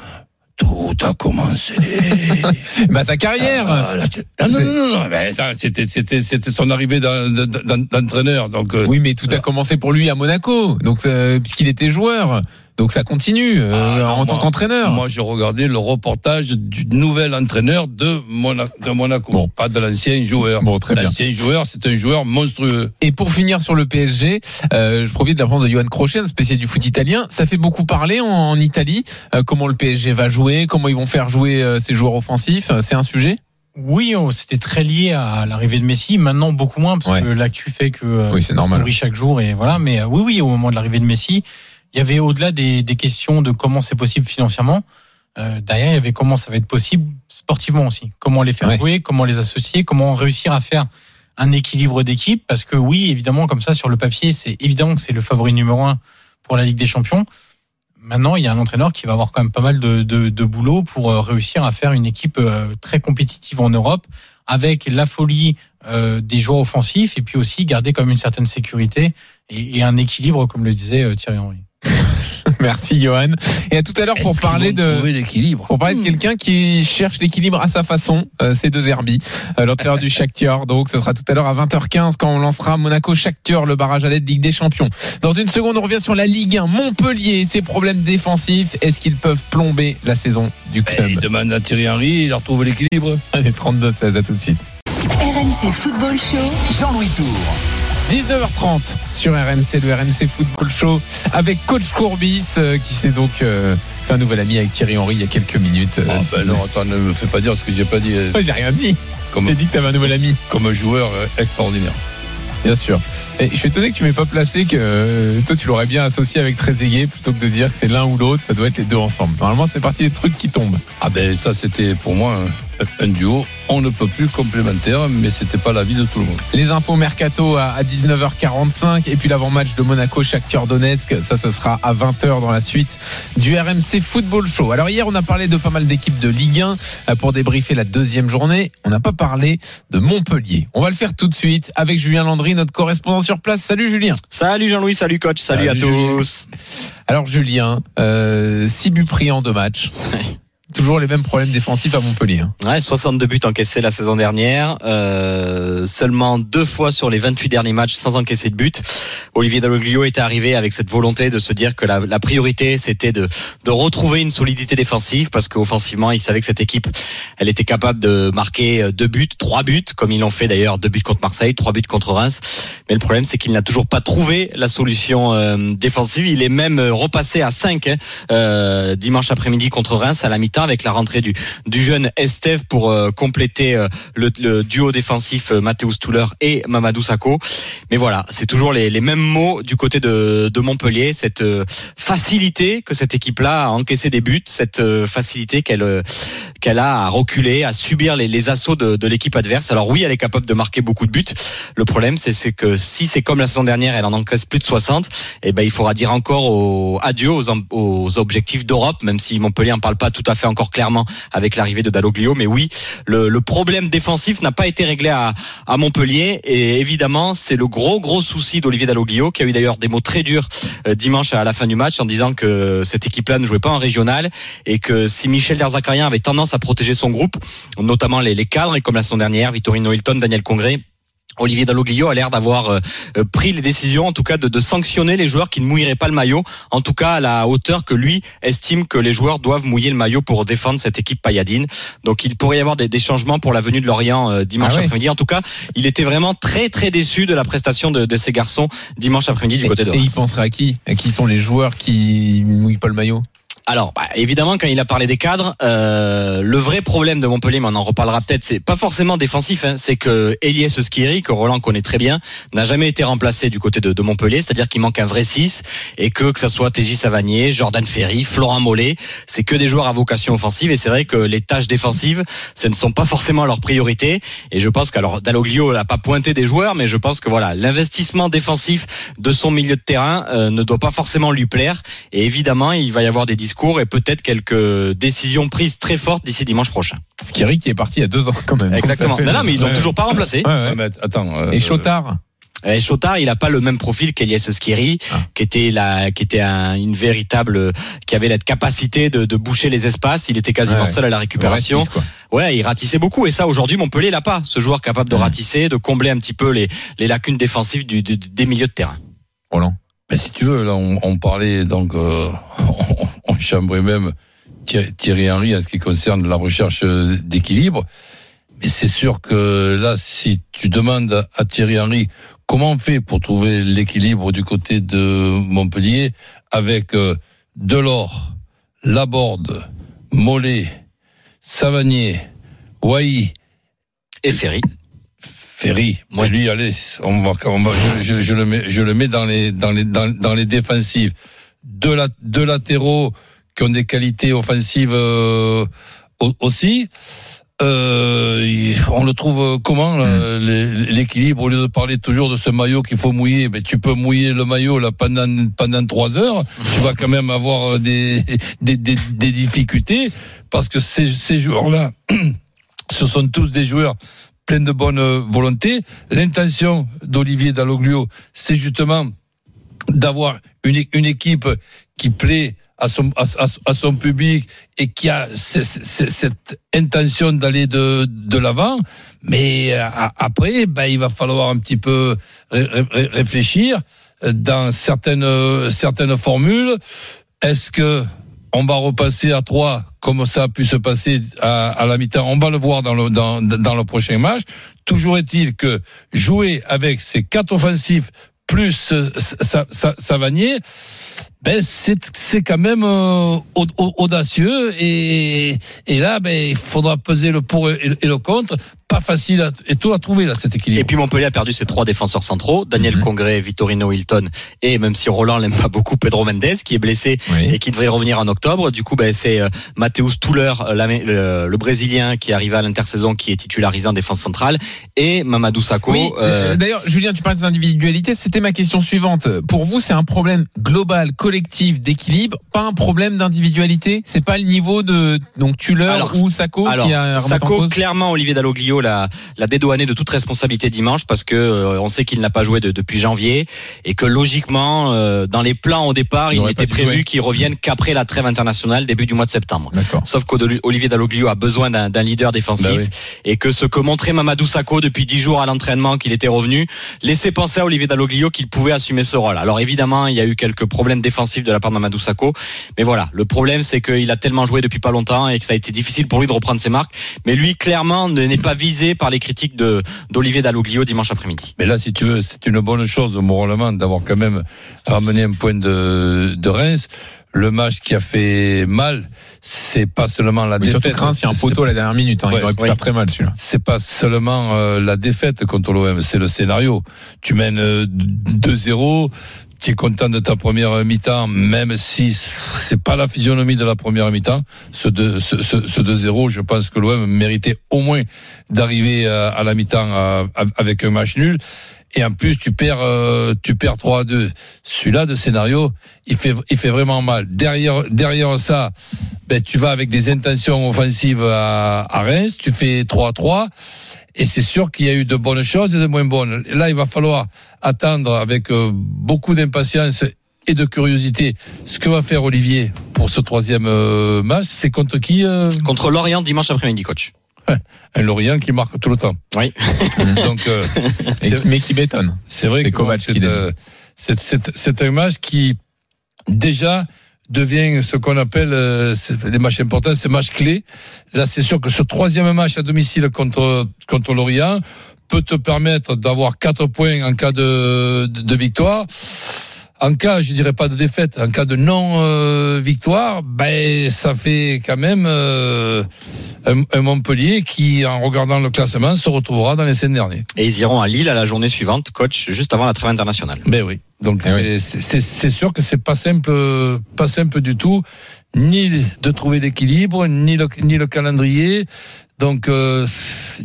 tout a commencé. Bah, sa carrière Ah, ah, non, non, non, non, c'était, c'était, c'était son arrivée d'en- d'en- d'entraîneur. Donc, euh, Oui, mais tout a commencé pour lui à Monaco, donc euh, puisqu'il était joueur. Donc ça continue euh, Ah, non, en tant qu'entraîneur. Moi, j'ai regardé le reportage du nouvel entraîneur de, Mona- de Monaco, Bon. pas de l'ancien joueur. Bon, très bien. L'ancien joueur, c'est un joueur monstrueux. Et pour finir sur le PSG, euh, je profite de l'apprendre de Johan Crochet, un spécialiste du foot italien. Ça fait beaucoup parler en, en Italie. Euh, comment le PSG va jouer, comment ils vont faire jouer euh, ses joueurs offensifs. Euh, C'est un sujet? Oui, on- c'était très lié à l'arrivée de Messi. Maintenant, beaucoup moins parce Ouais. que l'actu fait que euh, Oui, c'est normal. chaque jour et voilà. Mais euh, oui, oui, au moment de l'arrivée de Messi, il y avait au-delà des, des questions de comment c'est possible financièrement. euh, derrière, il y avait comment ça va être possible sportivement aussi. Comment les faire Ouais. jouer, comment les associer, comment réussir à faire un équilibre d'équipe. Parce que oui, évidemment, comme ça sur le papier, c'est évidemment que c'est le favori numéro un pour la Ligue des Champions. Maintenant, il y a un entraîneur qui va avoir quand même pas mal de, de, de boulot pour euh, réussir à faire une équipe euh, très compétitive en Europe avec la folie euh, des joueurs offensifs et puis aussi garder comme une certaine sécurité et, et un équilibre, comme le disait Thierry Henry. Merci Johan. Et à tout à l'heure pour parler de l'équilibre. pour parler de quelqu'un qui cherche l'équilibre à sa façon, euh, c'est De Zerbi, euh, l'entraîneur du Shakhtar. Donc ce sera tout à l'heure à 20h15 quand on lancera Monaco Shakhtar le barrage à l'aide Ligue des Champions. Dans une seconde, on revient sur la Ligue 1 Montpellier et ses problèmes défensifs. Est-ce qu'ils peuvent plomber la saison du il club demande à Thierry Henry, il a retrouvé l'équilibre. Allez 32 16 à tout de suite. RMC Football Show. Jean-Louis Tour. 19h30 sur RMC, le RMC Football Show avec Coach Courbis euh, qui s'est donc euh, fait un nouvel ami avec Thierry Henry il y a quelques minutes. euh, Ah, ben vous- non, attends, ne me fais pas dire ce que j'ai pas dit. Ouais, J'ai rien dit. Comme, J'ai dit que t'avais un nouvel ami. comme un joueur extraordinaire. Bien sûr. Et je suis étonné que tu m'aies pas placé que euh, toi tu l'aurais bien associé avec Trezeguet plutôt que de dire que c'est l'un ou l'autre, ça doit être les deux ensemble. Normalement c'est parti des trucs qui tombent. Ah ben ça c'était pour moi un, un duo, on ne peut plus complémentaire, mais c'était pas l'avis de tout le monde. Les infos mercato à, à 19h45 et puis l'avant-match de Monaco Shakhtar Donetsk, ça ce sera à 20h dans la suite du RMC Football Show. Alors hier on a parlé de pas mal d'équipes de Ligue 1 euh, pour débriefer la deuxième journée. On n'a pas parlé de Montpellier. On va le faire tout de suite avec Julien Landry, notre correspondant sur place. Salut Julien. Salut Jean-Louis, salut coach, salut, Salut, à Julien. tous. Alors Julien, euh, 6 buts pris en deux matchs. Toujours les mêmes problèmes défensifs à Montpellier. hein. Ouais, 62 buts encaissés la saison dernière, euh, seulement deux fois sur les 28 derniers matchs sans encaisser de but. Olivier Dalloglio était arrivé avec cette volonté de se dire que la, la priorité c'était de, de retrouver une solidité défensive parce qu'offensivement il savait que cette équipe elle était capable de marquer euh, deux buts, trois buts comme ils l'ont fait d'ailleurs, deux buts contre Marseille, trois buts contre Reims. Mais le problème c'est qu'il n'a toujours pas trouvé la solution euh, défensive. Il est même euh, repassé à 5 dimanche après-midi contre Reims à la mi-temps avec la rentrée du, jeune Estève pour euh, compléter euh, le, duo défensif euh, Mathéus Touler et Mamadou Sakho. Mais voilà, c'est toujours les, mêmes mots du côté de, Montpellier, cette euh, facilité que cette équipe-là a encaissé des buts, cette facilité qu'elle qu'elle a à reculer, à subir les, assauts de, l'équipe adverse. Alors oui, elle est capable de marquer beaucoup de buts. Le problème, c'est que si c'est comme la saison dernière, elle en encaisse plus de 60, eh ben il faudra dire encore adieu aux objectifs d'Europe, même si Montpellier en parle pas tout à fait encore clairement avec l'arrivée de Dalloglio. Mais oui, le, problème défensif n'a pas été réglé à, Montpellier et évidemment c'est le gros gros souci d'Olivier Dalloglio qui a eu d'ailleurs des mots très durs euh, dimanche à la fin du match en disant que cette équipe-là ne jouait pas en régional et que si Michel Derzakarian avait tendance à protéger son groupe, notamment les, les cadres et comme la saison dernière, Vittorino Hilton, Daniel Congré, Olivier Dalloglio a l'air d'avoir euh, euh, pris les décisions, en tout cas de, de sanctionner les joueurs qui ne mouilleraient pas le maillot, en tout cas à la hauteur que lui estime que les joueurs doivent mouiller le maillot pour défendre cette équipe payadine. Donc il pourrait y avoir des, des changements pour la venue de Lorient euh, dimanche Ah ouais. après-midi. En tout cas, il était vraiment très très déçu de la prestation de, de ces garçons dimanche après-midi du côté de et il Reims. penserait à qui? À qui sont les joueurs qui mouillent pas le maillot? Alors, bah, évidemment, quand il a parlé des cadres, euh, le vrai problème de Montpellier, mais on en reparlera peut-être, c'est pas forcément défensif, hein, c'est que Elias Skiri, que Roland connaît très bien, n'a jamais été remplacé du côté de, de Montpellier, c'est-à-dire qu'il manque un vrai 6, et que que ça soit TJ Savanier, Jordan Ferry, Florent Mollet, c'est que des joueurs à vocation offensive, et c'est vrai que les tâches défensives, ce ne sont pas forcément leur priorité, et je pense qu'alors Dalloglio n'a pas pointé des joueurs, mais je pense que voilà, l'investissement défensif de son milieu de terrain euh, ne doit pas forcément lui plaire, et évidemment, il va y avoir des discours et peut-être quelques décisions prises très fortes d'ici dimanche prochain. Skiri qui est parti il y a deux ans quand même. Exactement. Non, non, mais ils l'ont Ouais. toujours pas remplacé. Ouais, ouais. Ouais, mais attends. euh, Et Chotard Et Chotard, il a pas le même profil qu'Elias Skiri, Ah. qui était la, qui était un- une véritable, qui avait la capacité de, de boucher les espaces. Il était quasiment Ouais. seul à la récupération. Ratisse. Ouais, il ratissait beaucoup. Et ça, aujourd'hui, Montpellier l'a pas. Ce joueur capable de Ouais. ratisser, de combler un petit peu les, les lacunes défensives du, du- des milieux de terrain. Roland. Ben, si tu veux, là, on, parlait donc, euh, on, on chambrait même Thierry, Henry en ce qui concerne la recherche d'équilibre. Mais c'est sûr que là, si tu demandes à Thierry Henry comment on fait pour trouver l'équilibre du côté de Montpellier avec euh, Delors, Laborde, Mollet, Savanier, Wai, Et Ferry. Ferry. Moi, lui, allez, on va, on va- je, je- je le mets, je le mets dans les, dans les, dans, dans les défensives. Deux, la- deux latéraux qui ont des qualités offensives euh, au- aussi. Euh, on le trouve comment l'é- l'équilibre au lieu de parler toujours de ce maillot qu'il faut mouiller mais tu peux mouiller le maillot là pendant pendant trois heures tu vas quand même avoir des des, des, des difficultés parce que ces, ces joueurs là ce sont tous des joueurs pleins de bonne volonté. L'intention d'Olivier Dalloglio, c'est justement d'avoir une, équipe qui plaît à son, public et qui a ce- ce- cette intention d'aller de, l'avant. Mais euh, après, ben, il va falloir un petit peu ré- ré- réfléchir dans certaines, certaines formules. Est-ce que on va repasser à 3 comme ça a pu se passer à, la mi-temps. On va le voir dans le, prochain match. Toujours est-il que jouer avec ces quatre offensifs plus Sa- Sa- Savanier, ben c'est c'est quand même euh, au- au- audacieux et, et là ben il faudra peser le pour et le, et le contre. Pas facile à, et tout à trouver là cet équilibre. Et puis Montpellier a perdu ses trois défenseurs centraux, Daniel Mhm. Congré, Vittorino Hilton, et même si Roland l'aime pas beaucoup, Pedro Mendes, qui est blessé Oui. et qui devrait revenir en octobre. Du coup, ben, c'est euh, Mathéus Touler, euh, le, le Brésilien, qui arrive à l'intersaison, qui est titularisé en défense centrale, et Mamadou Sakho. Oui, euh, d'ailleurs, Julien, tu parles des individualités. C'était ma question suivante. Pour vous, c'est un problème global, collectif, d'équilibre, pas un problème d'individualité. C'est pas le niveau de donc Tuller Alors, ou Sako alors, qui a en cause clairement, Olivier Dalloglio l'a, l'a dédouané de toute responsabilité dimanche parce que euh, on sait qu'il n'a pas joué de- depuis janvier et que logiquement, euh, dans les plans au départ, il était prévu qu'il revienne qu'après la trêve internationale, début du mois de septembre. D'accord. Sauf qu'Olivier Dalloglio a besoin d'un leader défensif Bah oui. et que ce que montrait Mamadou Sakho depuis dix jours à l'entraînement qu'il était revenu laissait penser à Olivier Dalloglio qu'il pouvait assumer ce rôle. Alors évidemment, il y a eu quelques problèmes défensifs de la part de Mamadou Sakho, mais voilà, le problème c'est qu'il a tellement joué depuis pas longtemps et que ça a été difficile pour lui de reprendre ses marques. Mais lui, clairement, ne- n'est pas visé par les critiques de d'Olivier Dalloglio dimanche après-midi. Mais là, si tu veux, c'est une bonne chose moralement d'avoir quand même ramené un point de, de Reims. Le match qui a fait mal, c'est pas seulement la surtout défaite. il y a un poteau à la dernière minute. hein. Ouais, il aurait pu faire très mal celui-là. c'est pas seulement euh, la défaite contre l'OM, c'est le scénario. Tu mènes euh, 2-0, tu es content de ta première mi-temps, même si c'est pas la physionomie de la première mi-temps. Ce, deux- ce, ce, 2-0, je pense que l'OM méritait au moins d'arriver à, à la mi-temps euh, avec un match nul. Et en plus, tu perds, euh, tu perds 3 à 2. Celui-là de scénario, il fait, il fait vraiment mal. Derrière, derrière ça, ben, tu vas avec des intentions offensives à, à Reims, tu fais 3 à 3. Et c'est sûr qu'il y a eu de bonnes choses et de moins bonnes. Là, il va falloir attendre avec euh, beaucoup d'impatience et de curiosité ce que va faire Olivier pour ce troisième euh, match. C'est contre qui euh Contre Lorient dimanche après-midi, coach. Un Lorient qui marque tout le temps. Oui. Donc, euh, Mais qui bétonne. c'est vrai que c'est un match qui déjà devient ce qu'on appelle euh, les matchs importants, ces matchs clés. Là, c'est sûr que ce troisième match à domicile contre contre Lorient peut te permettre d'avoir quatre points en cas de, de victoire. En cas, je dirais pas de défaite, en cas de non euh, victoire, ben ça fait quand même euh, un, un Montpellier qui, en regardant le classement, se retrouvera dans les scènes derniers. Et ils iront à Lille à la journée suivante, coach, juste avant la trêve internationale. Ben oui. Donc Eh oui. euh, c'est- sûr que c'est pas simple, pas simple du tout, ni de trouver l'équilibre, ni le, ni le calendrier. Donc euh,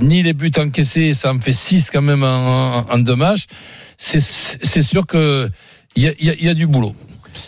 ni les buts encaissés, ça en fait six quand même en, en, en deux matchs. C'est c'est sûr que il y a, du boulot.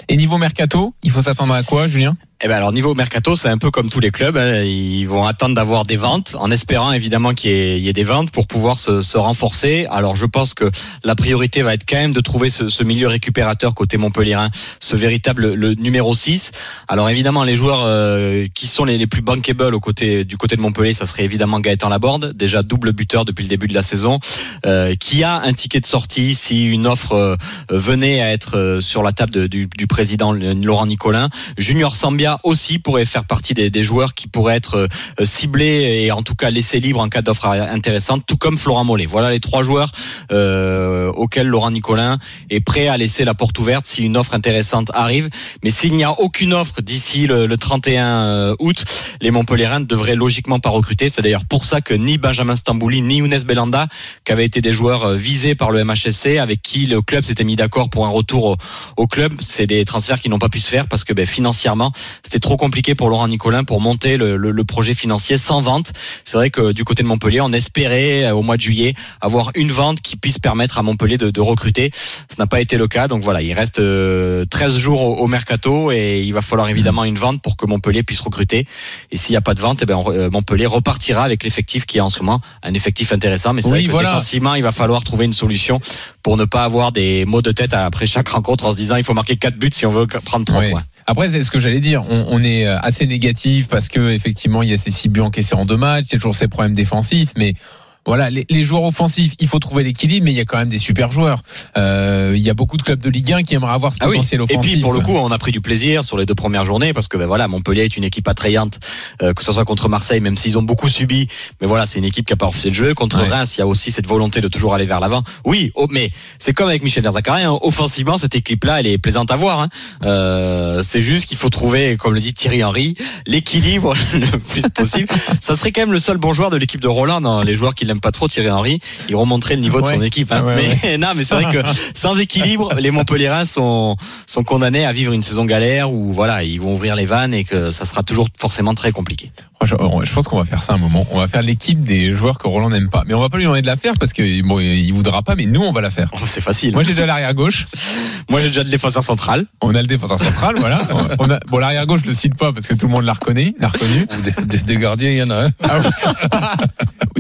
Et niveau mercato, il faut s'attendre à quoi, Julien? Eh ben alors niveau mercato, c'est un peu comme tous les clubs. hein. Ils vont attendre d'avoir des ventes, en espérant évidemment qu'il y, y ait des ventes pour pouvoir se, se renforcer. Alors je pense que la priorité va être quand même de trouver ce, ce milieu récupérateur côté Montpellierin, ce véritable le numéro 6. Alors évidemment les joueurs euh, qui sont les, les plus bankable au côté du côté de Montpellier, ça serait évidemment Gaëtan Laborde, déjà double buteur depuis le début de la saison, euh, qui a un ticket de sortie si une offre euh, venait à être euh, sur la table du, du président Laurent Nicolin. Junior Sambia aussi pourrait faire partie des, joueurs qui pourraient être euh, ciblés et en tout cas laissés libres en cas d'offre intéressante, tout comme Florent Mollet. Voilà les trois joueurs euh, auxquels Laurent Nicolin est prêt à laisser la porte ouverte si une offre intéressante arrive. Mais s'il n'y a aucune offre d'ici le, le 31 août, les Montpellierins ne devraient logiquement pas recruter. C'est d'ailleurs pour ça que ni Benjamin Stambouli ni Younes Belanda, qui avaient été des joueurs euh, visés par le MHSC, avec qui le club s'était mis d'accord pour un retour au, au club, c'est des transferts qui n'ont pas pu se faire parce que ben, financièrement, c'était trop compliqué pour Laurent Nicolin pour monter le, le- le projet financier sans vente. C'est vrai que du côté de Montpellier, on espérait euh, au mois de juillet avoir une vente qui puisse permettre à Montpellier de, de recruter. Ce n'a pas été le cas. Donc voilà, il reste euh, 13 jours au, au mercato et il va falloir évidemment une vente pour que Montpellier puisse recruter. Et s'il n'y a pas de vente, eh on- euh, Montpellier repartira avec l'effectif qui est en ce moment un effectif intéressant. Mais c'est Oui, vrai que voilà. défensivement, il va falloir trouver une solution pour ne pas avoir des maux de tête après chaque rencontre en se disant il faut marquer 4 buts si on veut prendre 3 Ouais. points. Après, c'est ce que j'allais dire. On, est euh, assez négatif parce que effectivement, il y a ces six buts encaissés en deux matchs. Il y a toujours ces problèmes défensifs, mais voilà, les, les joueurs offensifs, il faut trouver l'équilibre, mais il y a quand même des super joueurs. Euh, il y a beaucoup de clubs de Ligue 1 qui aimeraient avoir ce Ah oui. potentiel Et offensif. puis pour le coup, on a pris du plaisir sur les deux premières journées parce que ben voilà, Montpellier est une équipe attrayante, euh, que ce soit contre Marseille, même s'ils ont beaucoup subi. Mais voilà, c'est une équipe qui a pas refusé le jeu. Contre Ouais. Reims, il y a aussi cette volonté de toujours aller vers l'avant. Oui, oh, mais c'est comme avec Michel Derzakarian. hein. Offensivement, cette équipe-là, elle est plaisante à voir. hein. Euh, c'est juste qu'il faut trouver, comme le dit Thierry Henry, l'équilibre le plus possible. Ça serait quand même le seul bon joueur de l'équipe de Roland. Dans les joueurs qui pas trop, Thierry Henry, il remonterait le niveau de son équipe. hein. Ouais, mais non, mais c'est vrai que sans équilibre, les Montpellierins sont sont condamnés à vivre une saison galère où voilà, ils vont ouvrir les vannes et que ça sera toujours forcément très compliqué. Je, je pense qu'on va faire ça un moment. On va faire l'équipe des joueurs que Roland n'aime pas. Mais on va pas lui demander de la faire parce que bon, il voudra pas, mais nous, on va la faire. C'est facile. Moi, j'ai déjà l'arrière gauche. Moi, j'ai déjà le défenseur central. On a le défenseur central, voilà. On a, bon, l'arrière gauche, je le cite pas parce que tout le monde l'a reconnu, l'a reconnu. Des, des- des gardiens, il y en a un. Ah ouais.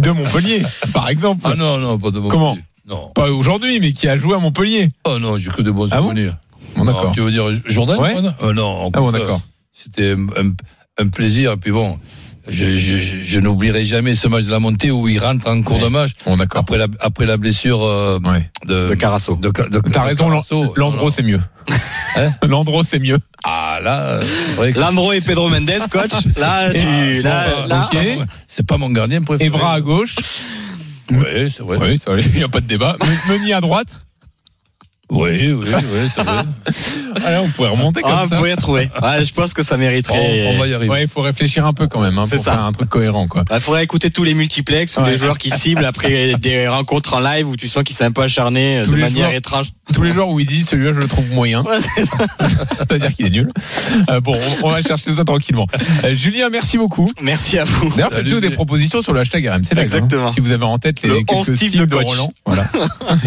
De Montpellier, par exemple. Ah non, non, pas de Montpellier. Comment? Non. Pas aujourd'hui, mais qui a joué à Montpellier. Oh non, j'ai que de bons Ah souvenirs. Bon, d'accord. Non, Tu veux dire Jordan Ouais. Euh, Non. Ah bon, d'accord. C'était un, un plaisir. Et puis bon, je, je, je, je n'oublierai jamais ce match de la montée où il rentre en cours Ouais. de match Bon, d'accord. après la, après la blessure euh, Ouais. de, De Carasso. de, Ca- de- T'as raison. Landreau, c'est mieux. Hein Landreau, c'est mieux. Ah là, que- Landreau et Pedro Mendes, coach. Là, tu, Ah, là. C'est pas mon gardien préféré. Evra à gauche. Oui, c'est vrai. Oui, il n'y a pas de débat. Meunier à droite. Oui, oui, oui, c'est vrai. Allez, on pourrait remonter comme ah, vous ça. pourriez retrouver. Ouais, je pense que ça on, mériterait. on va y arriver. Ouais, il faut réfléchir un peu quand même hein, C'est pour ça. faire un truc cohérent, quoi. Il faudrait écouter tous les multiplex ou Ouais. les joueurs qui ciblent après des rencontres en live où tu sens qu'ils sont un peu acharnés euh, Tous de manière joueurs. étrange. Tous les joueurs où ils disent celui-là, je le trouve moyen. Ouais. C'est-à-dire qu'il est nul. Euh, bon, on, on va chercher ça tranquillement. Euh, Julien, merci beaucoup. Merci à vous. D'ailleurs, faites-nous des propositions sur le hashtag RMC Live, hein, Exactement. si vous avez en tête les Le quelques 11 types styles de de. Roland. Voilà.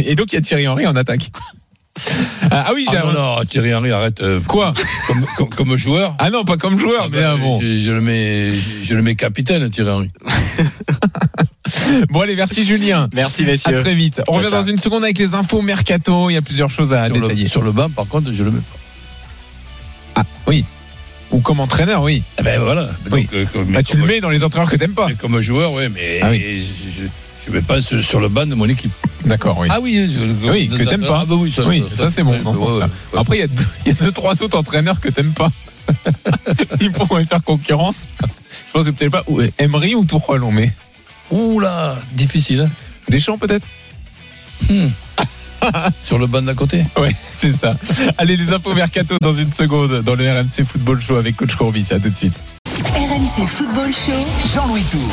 Et donc, il y a Thierry Henry en attaque. Euh, ah oui, j'ai Ah non, non, Thierry Henry, arrête. euh, Quoi comme, comme, comme joueur. Ah non, pas comme joueur, Ah mais bah, ah, bon. je, je le mets, je le mets capitaine, Thierry Henry. Bon, allez, merci Julien. Merci, À messieurs. très vite. On Ciao, revient ciao. dans une seconde avec les infos mercato. Il y a plusieurs choses à Sur détailler. le, sur le banc, par contre, je le mets pas. Ah, oui. Ou comme entraîneur, oui. Eh ben voilà. Oui. Donc, euh, comme- Bah, tu le mets dans les entraîneurs que t'aimes pas. comme joueur, oui, mais Ah oui. je, je, je mets pas sur, sur le banc de mon équipe. D'accord, oui. Ah oui, Oui, que t'aimes pas. Ah bah oui, ça, oui, ça, c'est bon. ouais, ouais. Après, il y, a deux- il y a deux, trois autres entraîneurs que t'aimes pas. Ils pourront y faire concurrence. Je pense que peut-être pas. ou- Emery ou Tourelle, on met. Ouh là, difficile. Hein Deschamps, peut-être sur le banc d'à côté. Ouais, c'est ça. Allez, les infos mercato dans une seconde dans le RMC Football Show avec Coach Courbis. À tout de suite. RMC Football Show. Jean-Louis Tour.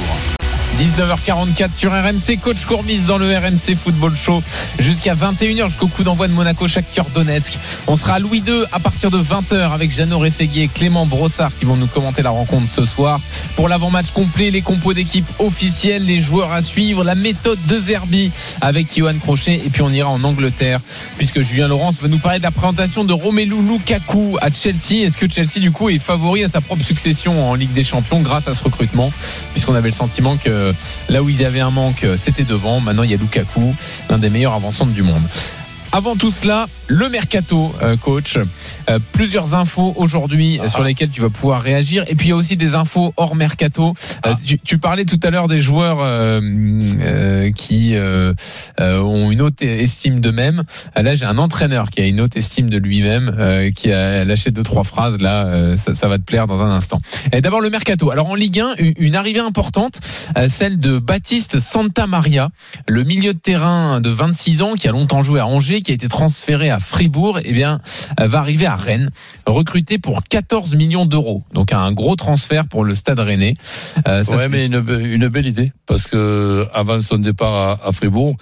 19h44 sur RMC, coach Courbis dans le RMC Football Show jusqu'à 21h jusqu'au coup d'envoi de Monaco Shakhtar Donetsk. On sera à Louis II à partir de 20h avec Jeannot Rességuier et Clément Brossard qui vont nous commenter la rencontre ce soir. Pour l'avant-match complet, les compos d'équipe officiels, les joueurs à suivre, la méthode de Zerbi avec Johan Crochet et puis on ira en Angleterre puisque Julien Laurence va nous parler de la présentation de Romelu Lukaku à Chelsea. Est-ce que Chelsea du coup est favori à sa propre succession en Ligue des Champions grâce à ce recrutement? Puisqu'on avait le sentiment que là où ils avaient un manque, c'était devant. Maintenant, il y a Lukaku, l'un des meilleurs avant-centres du monde. Avant tout cela, le mercato, euh, coach. Euh, plusieurs infos aujourd'hui euh, sur lesquelles tu vas pouvoir réagir. Et puis il y a aussi des infos hors mercato. Euh, tu, tu parlais tout à l'heure des joueurs euh, euh, qui euh, euh, ont une haute estime d'eux-mêmes. Là, j'ai un entraîneur qui a une haute estime de lui-même, euh, qui a lâché deux trois phrases. Là, euh, ça, ça va te plaire dans un instant. Et D'abord le mercato. Alors en Ligue 1, une- arrivée importante, celle de Baptiste Santa Maria, le milieu de terrain de 26 ans qui a longtemps joué à Angers, qui a été transféré à Fribourg, et bien euh, va arriver à Rennes, recruté pour 14 millions d'euros. Donc un gros transfert pour le Stade Rennais. Euh, ça, ouais, mais une, une belle idée parce que avant son départ à, à Fribourg,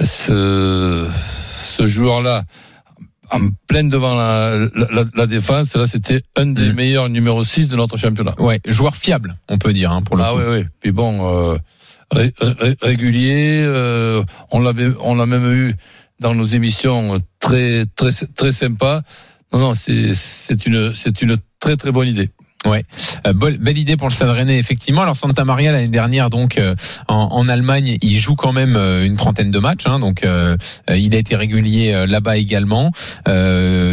ce, ce joueur-là, en plein devant la, la, la défense, là, c'était un des Mm. meilleurs numéro 6 de notre championnat. Ouais, joueur fiable, on peut dire hein, pour le Ah oui, oui. Puis bon, euh, ré- ré- régulier, euh, on l'avait, on l'a même eu dans nos émissions très, très, très sympa. Non, non, c'est, c'est une, c'est une très, très bonne idée. Euh, belle, idée pour le Stade Rennais, effectivement. Alors Santa Maria l'année dernière, donc euh, en, en Allemagne, il joue quand même euh, une trentaine de matchs. hein, donc il a été régulier là-bas également,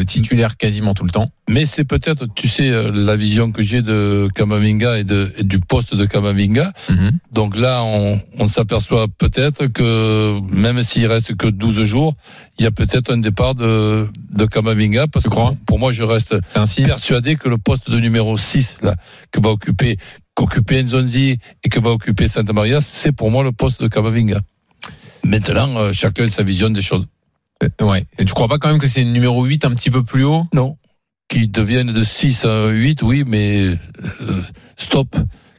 titulaire quasiment tout le temps. Mais c'est peut-être, tu sais, la vision que j'ai de Kamavinga et, de, et du poste de Kamavinga. Mhm. Donc là, on, on s'aperçoit peut-être que même s'il reste que 12 jours, il y a peut-être un départ de, de Kamavinga. Parce Tu que crois pour- moi, je reste ainsi. persuadé que le poste de numéro 6 là, que va occuper qu'occupait Nzonzi et que va occuper Santa Maria, c'est pour moi le poste de Kamavinga. Maintenant, euh, chacun sa vision des choses. Euh, ouais. Et tu crois pas quand même que c'est le numéro 8 un petit peu plus haut? Non. Qui deviennent de 6 à 8, oui, mais euh, stop.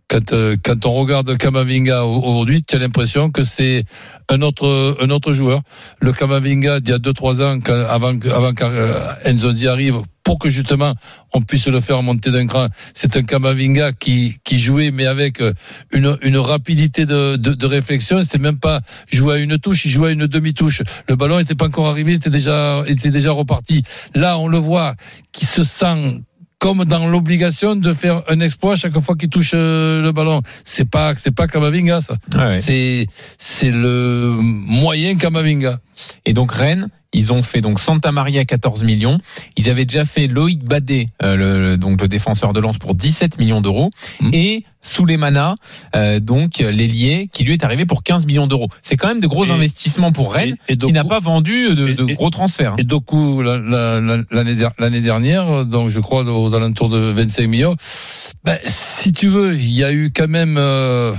Quand, euh, quand on regarde Kamavinga au- aujourd'hui, tu as l'impression que c'est un autre, un autre joueur. Le Kamavinga d'il y a 2-3 ans, quand- avant, que- avant qu'Enzondi arrive, pour que justement on puisse le faire monter d'un cran, c'est un Kamavinga qui, qui jouait, mais avec euh, une, une rapidité de, de, de réflexion. C'était même pas jouer à une touche, il jouait à une demi-touche. Le ballon n'était pas encore arrivé, il était déjà, était déjà reparti. Là, on le voit, qui se sent comme dans l'obligation de faire un exploit chaque fois qu'il touche euh, le ballon. C'est pas c'est pas Kamavinga ça. Ouais, ouais. C'est c'est le moyen Kamavinga. Et donc Rennes, ils ont fait donc Santa Maria 14 millions. Ils avaient déjà fait Loïc Badé, euh, le, donc le défenseur de Lens pour 17 millions d'euros, Mhm. et Souleymana, euh, donc l'ailier, qui lui est arrivé pour 15 millions d'euros. C'est quand même de gros Et- investissements pour Rennes, Et- et qui n'a pas vendu de, gros transferts. hein. Et Doku, la- la- la- l'année der- l'année dernière, donc je crois aux alentours de 25 millions. Ben, si tu veux, il y a eu quand même euh,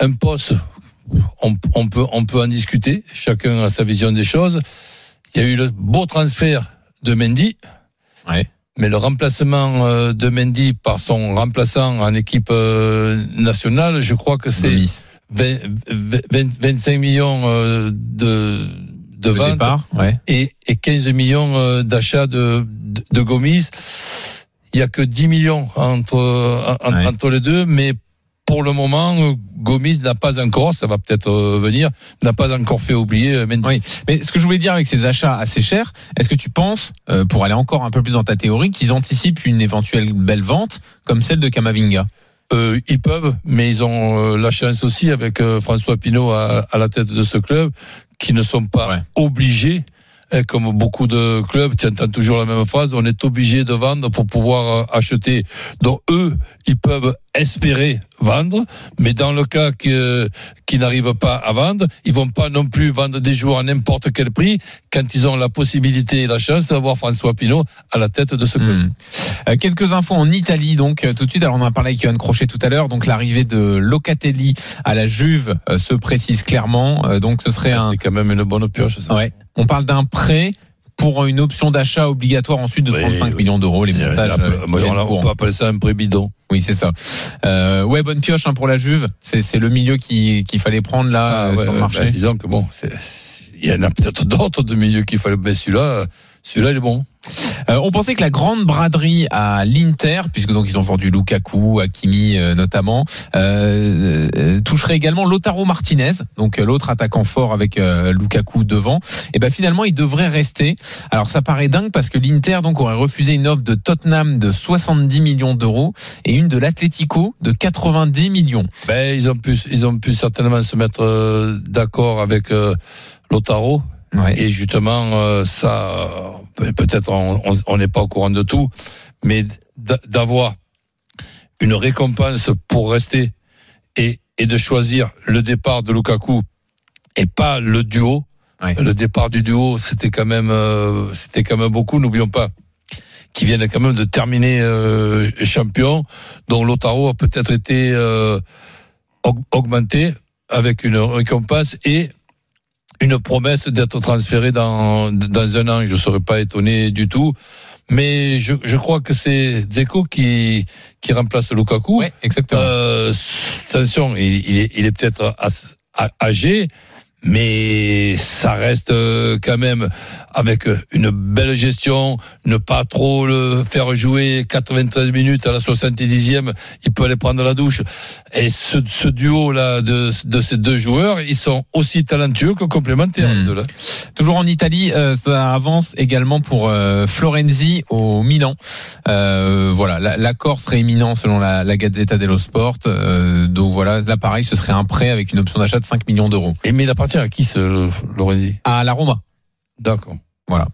un poste. On, on peut, on peut en discuter. Chacun a sa vision des choses. Il y a eu le beau transfert de Mendy. Ouais. Mais le remplacement euh, de Mendy par son remplaçant en équipe euh, nationale, je crois que c'est Gomis. 20 20 25 millions euh, de, de ventes départ, ouais. et, et 15 millions d'achats de, de, de Gomis. Il y a que 10 millions entre, Ouais. entre les deux, mais pour le moment, euh, Gomis n'a pas encore, ça va peut-être euh, venir, n'a pas encore fait oublier euh, Mendy. Oui. Mais ce que je voulais dire avec ces achats assez chers, est-ce que tu penses, pour aller encore un peu plus dans ta théorie, qu'ils anticipent une éventuelle belle vente comme celle de Kamavinga? Euh, ils peuvent, mais ils ont euh, la chance aussi avec euh, François Pinault à, à la tête de ce club, qui ne sont pas Ouais. obligés. hein, Comme beaucoup de clubs, tu entends toujours la même phrase, on est obligé de vendre pour pouvoir acheter. Donc eux, ils peuvent espérer vendre, mais dans le cas que, qu'ils n'arrivent pas à vendre, ils vont pas non plus vendre des joueurs à n'importe quel prix quand ils ont la possibilité et la chance d'avoir François Pinault à la tête de ce club. Hmm. Euh, quelques infos en Italie, donc euh, tout de suite. Alors on en a parlé avec Johan Crochet tout à l'heure. Donc l'arrivée de Locatelli à la Juve euh, se précise clairement. Euh, donc ce serait Ah, un. C'est quand même une bonne pioche, ça. Ouais. On parle d'un prêt pour une option d'achat obligatoire ensuite de Oui, 35 oui. millions d'euros. Les a- montages. euh, moi, on, on peut appeler ça un pré bidon. Oui, c'est ça. Euh, ouais, bonne pioche hein, pour la Juve. C'est le milieu qui qu'il fallait prendre là euh, Ah, ouais, sur le marché. bah, disons que bon, il y en a peut-être d'autres de milieux qu'il fallait, mais celui-là, celui-là, il est bon. Euh, on pensait que la grande braderie à l'Inter, puisque donc ils ont vendu Lukaku, Hakimi euh, notamment, euh, toucherait également Lotaro Martinez, donc euh, l'autre attaquant fort avec euh, Lukaku devant. Et ben finalement il devrait rester. Alors ça paraît dingue parce que l'Inter donc aurait refusé une offre de Tottenham de 70 millions d'euros et une de l'Atlético de 90 millions. Ben, ils ont pu, ils ont pu certainement se mettre euh, d'accord avec euh, Lotaro. Ouais. Et justement, euh, ça, euh, peut- peut-être on n'est pas au courant de tout, mais d'a- d'avoir une récompense pour rester et, et de choisir le départ de Lukaku et pas le duo. Ouais. Le départ du duo, c'était quand même, euh, c'était quand même beaucoup. N'oublions pas qu'ils viennent quand même de terminer euh, champion, dont Lotaro a peut-être été euh, aug- augmenté avec une récompense et une promesse d'être transféré dans, dans un an. Je ne serais pas étonné du tout. Mais je, je crois que c'est Dzeko qui, qui remplace Lukaku. Ouais, exactement. Euh, attention, il, il est, il est peut-être âgé, mais ça reste euh, quand même avec une belle gestion, ne pas trop le faire jouer 93 minutes à la 70e, il peut aller prendre la douche. Et ce, ce duo-là de, de ces deux joueurs, ils sont aussi talentueux que complémentaires. Hmm. deux-là. Toujours en Italie, euh, ça avance également pour euh, Florenzi au Milan. Euh, voilà, la- l'accord serait imminent selon la, la Gazzetta dello Sport. Euh, donc voilà, là pareil, ce serait un prêt avec une option d'achat de 5 millions d'euros. Et mais il appartient à qui ce Lorenzi? À la Roma. D'accord. Voilà.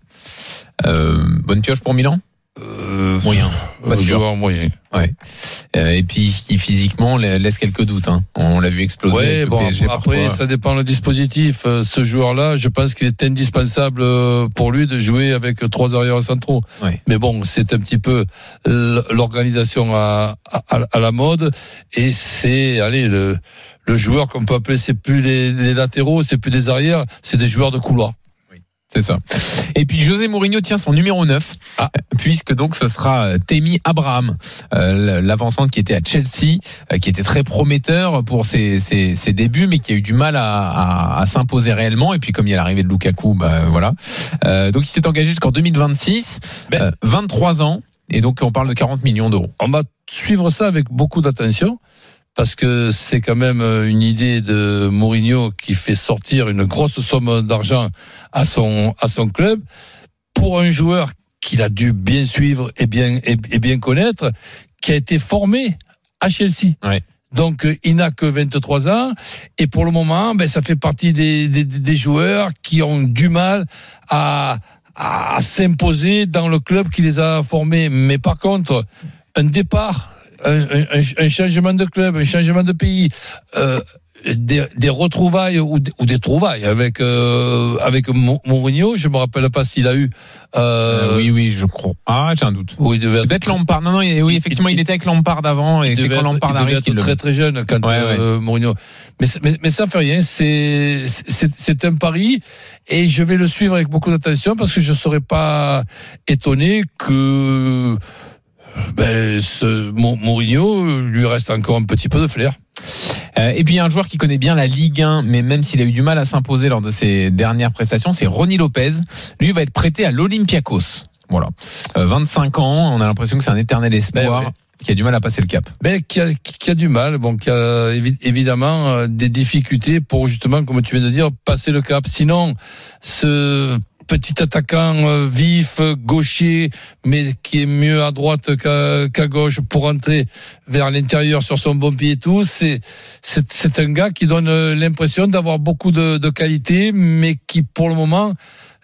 Euh, bonne pioche pour Milan? Euh, Moyen. Pas euh, joueur moyen. Euh, et puis qui physiquement la- laisse quelques doutes. Hein. On l'a vu exploser. Ouais, bon, PSG après, parfois. ça dépend le dispositif. Euh, Ce joueur-là, je pense qu'il est indispensable pour lui de jouer avec trois arrières centraux. Ouais. Mais bon, c'est un petit peu l'organisation à, à, à la mode et c'est, allez, le, le joueur qu'on peut appeler, c'est plus les, les latéraux, c'est plus des arrières, c'est des joueurs de couloir. C'est ça. Et puis José Mourinho tient son numéro 9, Ah. puisque donc ce sera euh, Temi Abraham, euh, l'avancante qui était à Chelsea, euh, qui était très prometteur pour ses, ses, ses débuts, mais qui a eu du mal à, à, à s'imposer réellement. Et puis comme il y a l'arrivée de Lukaku, bah, voilà. Euh, donc il s'est engagé jusqu'en 2026, Ben. euh, 23 ans, et donc on parle de 40 millions d'euros. On va suivre ça avec beaucoup d'attention parce que c'est quand même euh, une idée de Mourinho qui fait sortir une grosse somme d'argent à son à son club pour un joueur qu'il a dû bien suivre et bien, et, et bien connaître, qui a été formé à Chelsea. Ouais. Donc, euh, il n'a que 23 ans. Et pour le moment, ben, ça fait partie des, des, des joueurs qui ont du mal à, à s'imposer dans le club qui les a formés. Mais par contre, un départ, un, un- un changement de club, un changement de pays, euh, des, des retrouvailles ou des, ou des trouvailles avec euh, avec Mou- Mourinho. Je me rappelle pas s'il a eu. Euh, oui, oui, je crois. Ah, j'ai un doute. oui, il devait être- Lampard. Non, non, il- oui, effectivement, il était avec Lampard avant et c'est quand Lampard il devait arrive être très très jeune quand Ouais, euh, Mourinho. Mais, mais mais ça fait rien. C'est c'est c'est un pari et je vais le suivre avec beaucoup d'attention parce que je serais pas étonné que ben, ce Mourinho lui reste encore un petit peu de flair. Euh, et puis il y a un joueur qui connaît bien la Ligue 1, mais même s'il a eu du mal à s'imposer lors de ses dernières prestations, c'est Ronny Lopez. Lui va être prêté à l'Olympiakos. Voilà. Euh, 25 ans, on a l'impression que c'est un éternel espoir. Ben ouais. Qui a du mal à passer le cap. Ben, qui a, qui a du mal, bon, qui a évi- évidemment euh, des difficultés pour justement, comme tu viens de dire, passer le cap. Sinon, ce petit attaquant euh, vif, gaucher, mais qui est mieux à droite qu'à gauche pour entrer vers l'intérieur sur son bon pied et tout, c'est c'est un gars qui donne euh, l'impression d'avoir beaucoup de, de qualité, mais qui pour le moment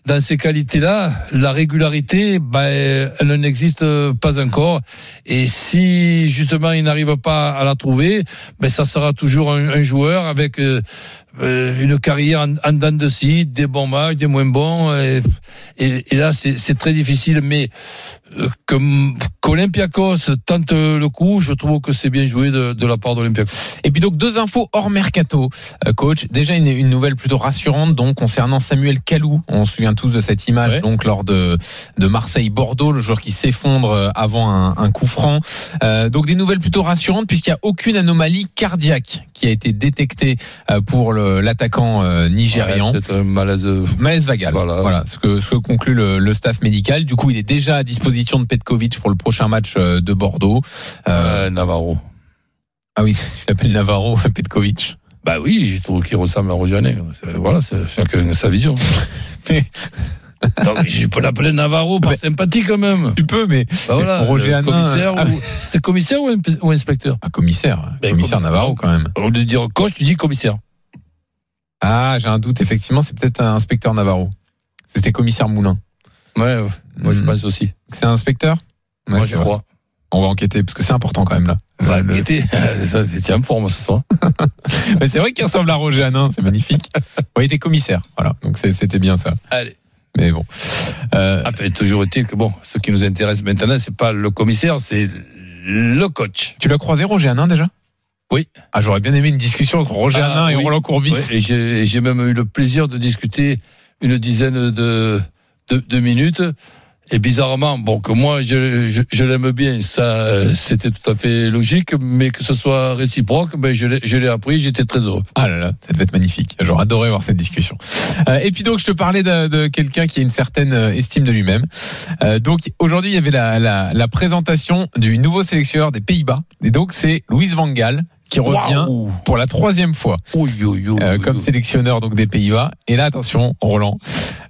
dans ces qualités-là, la régularité, ben, elle n'existe pas encore. Et si justement il n'arrive pas à la trouver, ben ça sera toujours un, un joueur avec euh, une carrière en, en dents de scie, des bons matchs, des moins bons. Et, et, et là, c'est très difficile. Mais euh, comme qu'Olympiakos tente le coup, je trouve que c'est bien joué de, de la part d'Olympiakos. Et puis donc deux infos hors mercato, euh, coach. Déjà une, une nouvelle plutôt rassurante donc concernant Samuel Calou. On se souvient tous de cette image Ouais. donc lors de de Marseille Bordeaux, le joueur qui s'effondre euh, avant un, un coup franc. Euh, donc des nouvelles plutôt rassurantes puisqu'il n'y a aucune anomalie cardiaque qui a été détectée euh, pour le- l'attaquant euh, nigérian. Ouais, Peut-être un malaise. Malaise vagal. Voilà, Voilà. ce que ce que conclut le, le staff médical. Du coup, il est déjà à disposition de Petkovic pour le prochain match euh, de Bordeaux. Euh, Euh, Navarro. ah oui, je l'appelle Navarro Petkovic. Bah oui, je trouve qu'il ressemble à Rojanet. Voilà, c'est chacun sa vision. Mais- je peux l'appeler Navarro par Mais- sympathie quand même. Tu peux, mais Bah voilà, Roger Hanin- commissaire Ah ou- C'était commissaire ou, inspecteur? Un commissaire, Ben, commissaire comme- Navarro quand même. Au lieu de dire coach, tu dis commissaire. Ah, j'ai un doute. Effectivement, c'est peut-être un inspecteur Navarro. C'était commissaire Moulin. Ouais, ouais. moi je Hmm. pense aussi. C'est un inspecteur? Ouais, moi je vrai. crois. On va enquêter parce que c'est important quand même là. Bah, Le- Guettet, ça, c'est en forme ce soir. Mais c'est vrai qu'il ressemble à Roger Hanin, c'est magnifique. Ouais, il était commissaire. Voilà, donc c'était bien ça. Allez. Mais bon. Euh, Après, toujours est-il que bon, ce qui nous intéresse maintenant, c'est pas le commissaire, c'est le coach. tu l'as croisé Roger Hanin déjà? Oui. Ah, j'aurais bien aimé une discussion entre Roger Ah, Hanin et oui. Roland Courbis. Et j'ai même eu le plaisir de discuter une dizaine de, de, de minutes. Et bizarrement, bon, que moi je, je, je l'aime bien, ça c'était tout à fait logique, mais que ce soit réciproque, ben je l'ai appris, j'étais très heureux. Ah là là, ça devait être magnifique. J'aurais adoré voir cette discussion. Euh, et puis donc, je te parlais de, de quelqu'un qui a une certaine euh, estime de lui-même. Euh, donc aujourd'hui, il y avait la, la, la présentation du nouveau sélectionneur des Pays-Bas. Et donc, c'est Louis Van Gaal qui revient pour la troisième fois euh, comme sélectionneur donc des Pays-Bas. Et là, attention, Roland,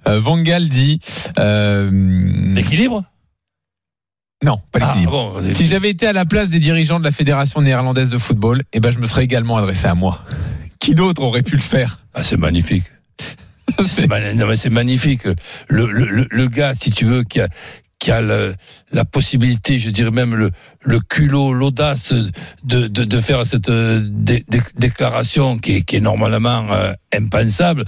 euh, Van Gaal dit euh, L'équilibre? Non, pas Ah, l'équilibre. bon, Si j'avais été à la place des dirigeants de la fédération néerlandaise de football, eh ben je me serais également adressé à moi. Qui d'autre aurait pu le faire? Ah, c'est magnifique. C'est ma- non, mais c'est magnifique. Le, le, le, le gars, si tu veux, qui a, qui a le- la possibilité, je dirais même le, le culot, l'audace de, de, de faire cette euh, dé- dé- déclaration qui est, qui est normalement euh, impensable.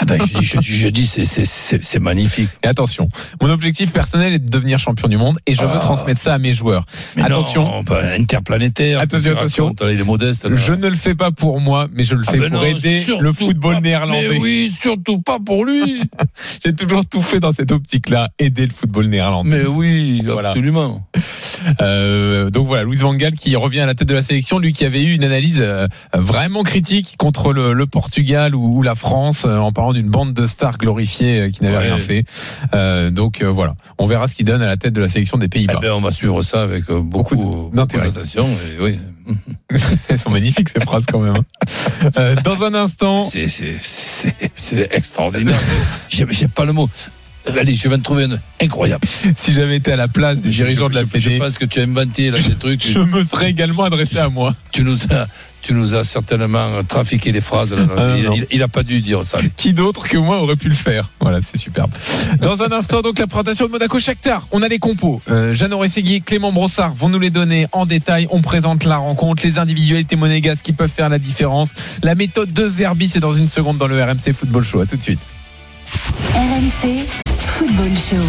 Ah ben, je dis, je, dis- je dis, c'est, c'est, c'est, c'est magnifique. Et attention, mon objectif personnel est de devenir champion du monde et je veux Ah. transmettre ça à mes joueurs. Mais Attention. non, pas interplanétaire. Attention, attention. raconte, modeste. là. Je ne le fais pas pour moi, mais je le Ah fais ben pour non, aider le football pas. néerlandais. Mais oui, surtout pas pour lui. J'ai toujours tout fait dans cette optique-là, aider le football néerlandais. Mais oui, Voilà. absolument. Euh, donc voilà, Louis Van Gaal qui revient à la tête de la sélection, lui qui avait eu une analyse euh, vraiment critique contre le, le Portugal ou, ou la France euh, en parlant d'une bande de stars glorifiées euh, qui n'avaient Ouais. rien fait. Euh, donc euh, voilà, on verra ce qu'il donne à la tête de la sélection des Eh Pays-Bas. ben, on va suivre ça avec beaucoup, beaucoup d'intérêt. Oui. Elles sont magnifiques ces phrases quand même. Euh, dans un instant, C'est, extraordinaire. j'ai, pas le mot. allez, je vais en trouver une incroyable. Si j'avais été à la place des Je- dirigeants de la je, je, Fédé, pense que tu as inventé là, des trucs. je me serais également adressé à moi. Tu nous as, tu nous as certainement trafiqué les phrases. là. Ah, il, non. il- il a pas dû dire ça. Qui d'autre que moi aurait pu le faire? Voilà, c'est superbe. Dans un instant, donc la présentation de Monaco Shakhtar. On a les compos. Euh, Jeannot Rességui, Clément Brossard vont nous les donner en détail. On présente la rencontre, les individualités monégasques qui peuvent faire la différence. La méthode de Zerbi, c'est dans une seconde dans le RMC Football Show. À tout de suite. RMC Football Show.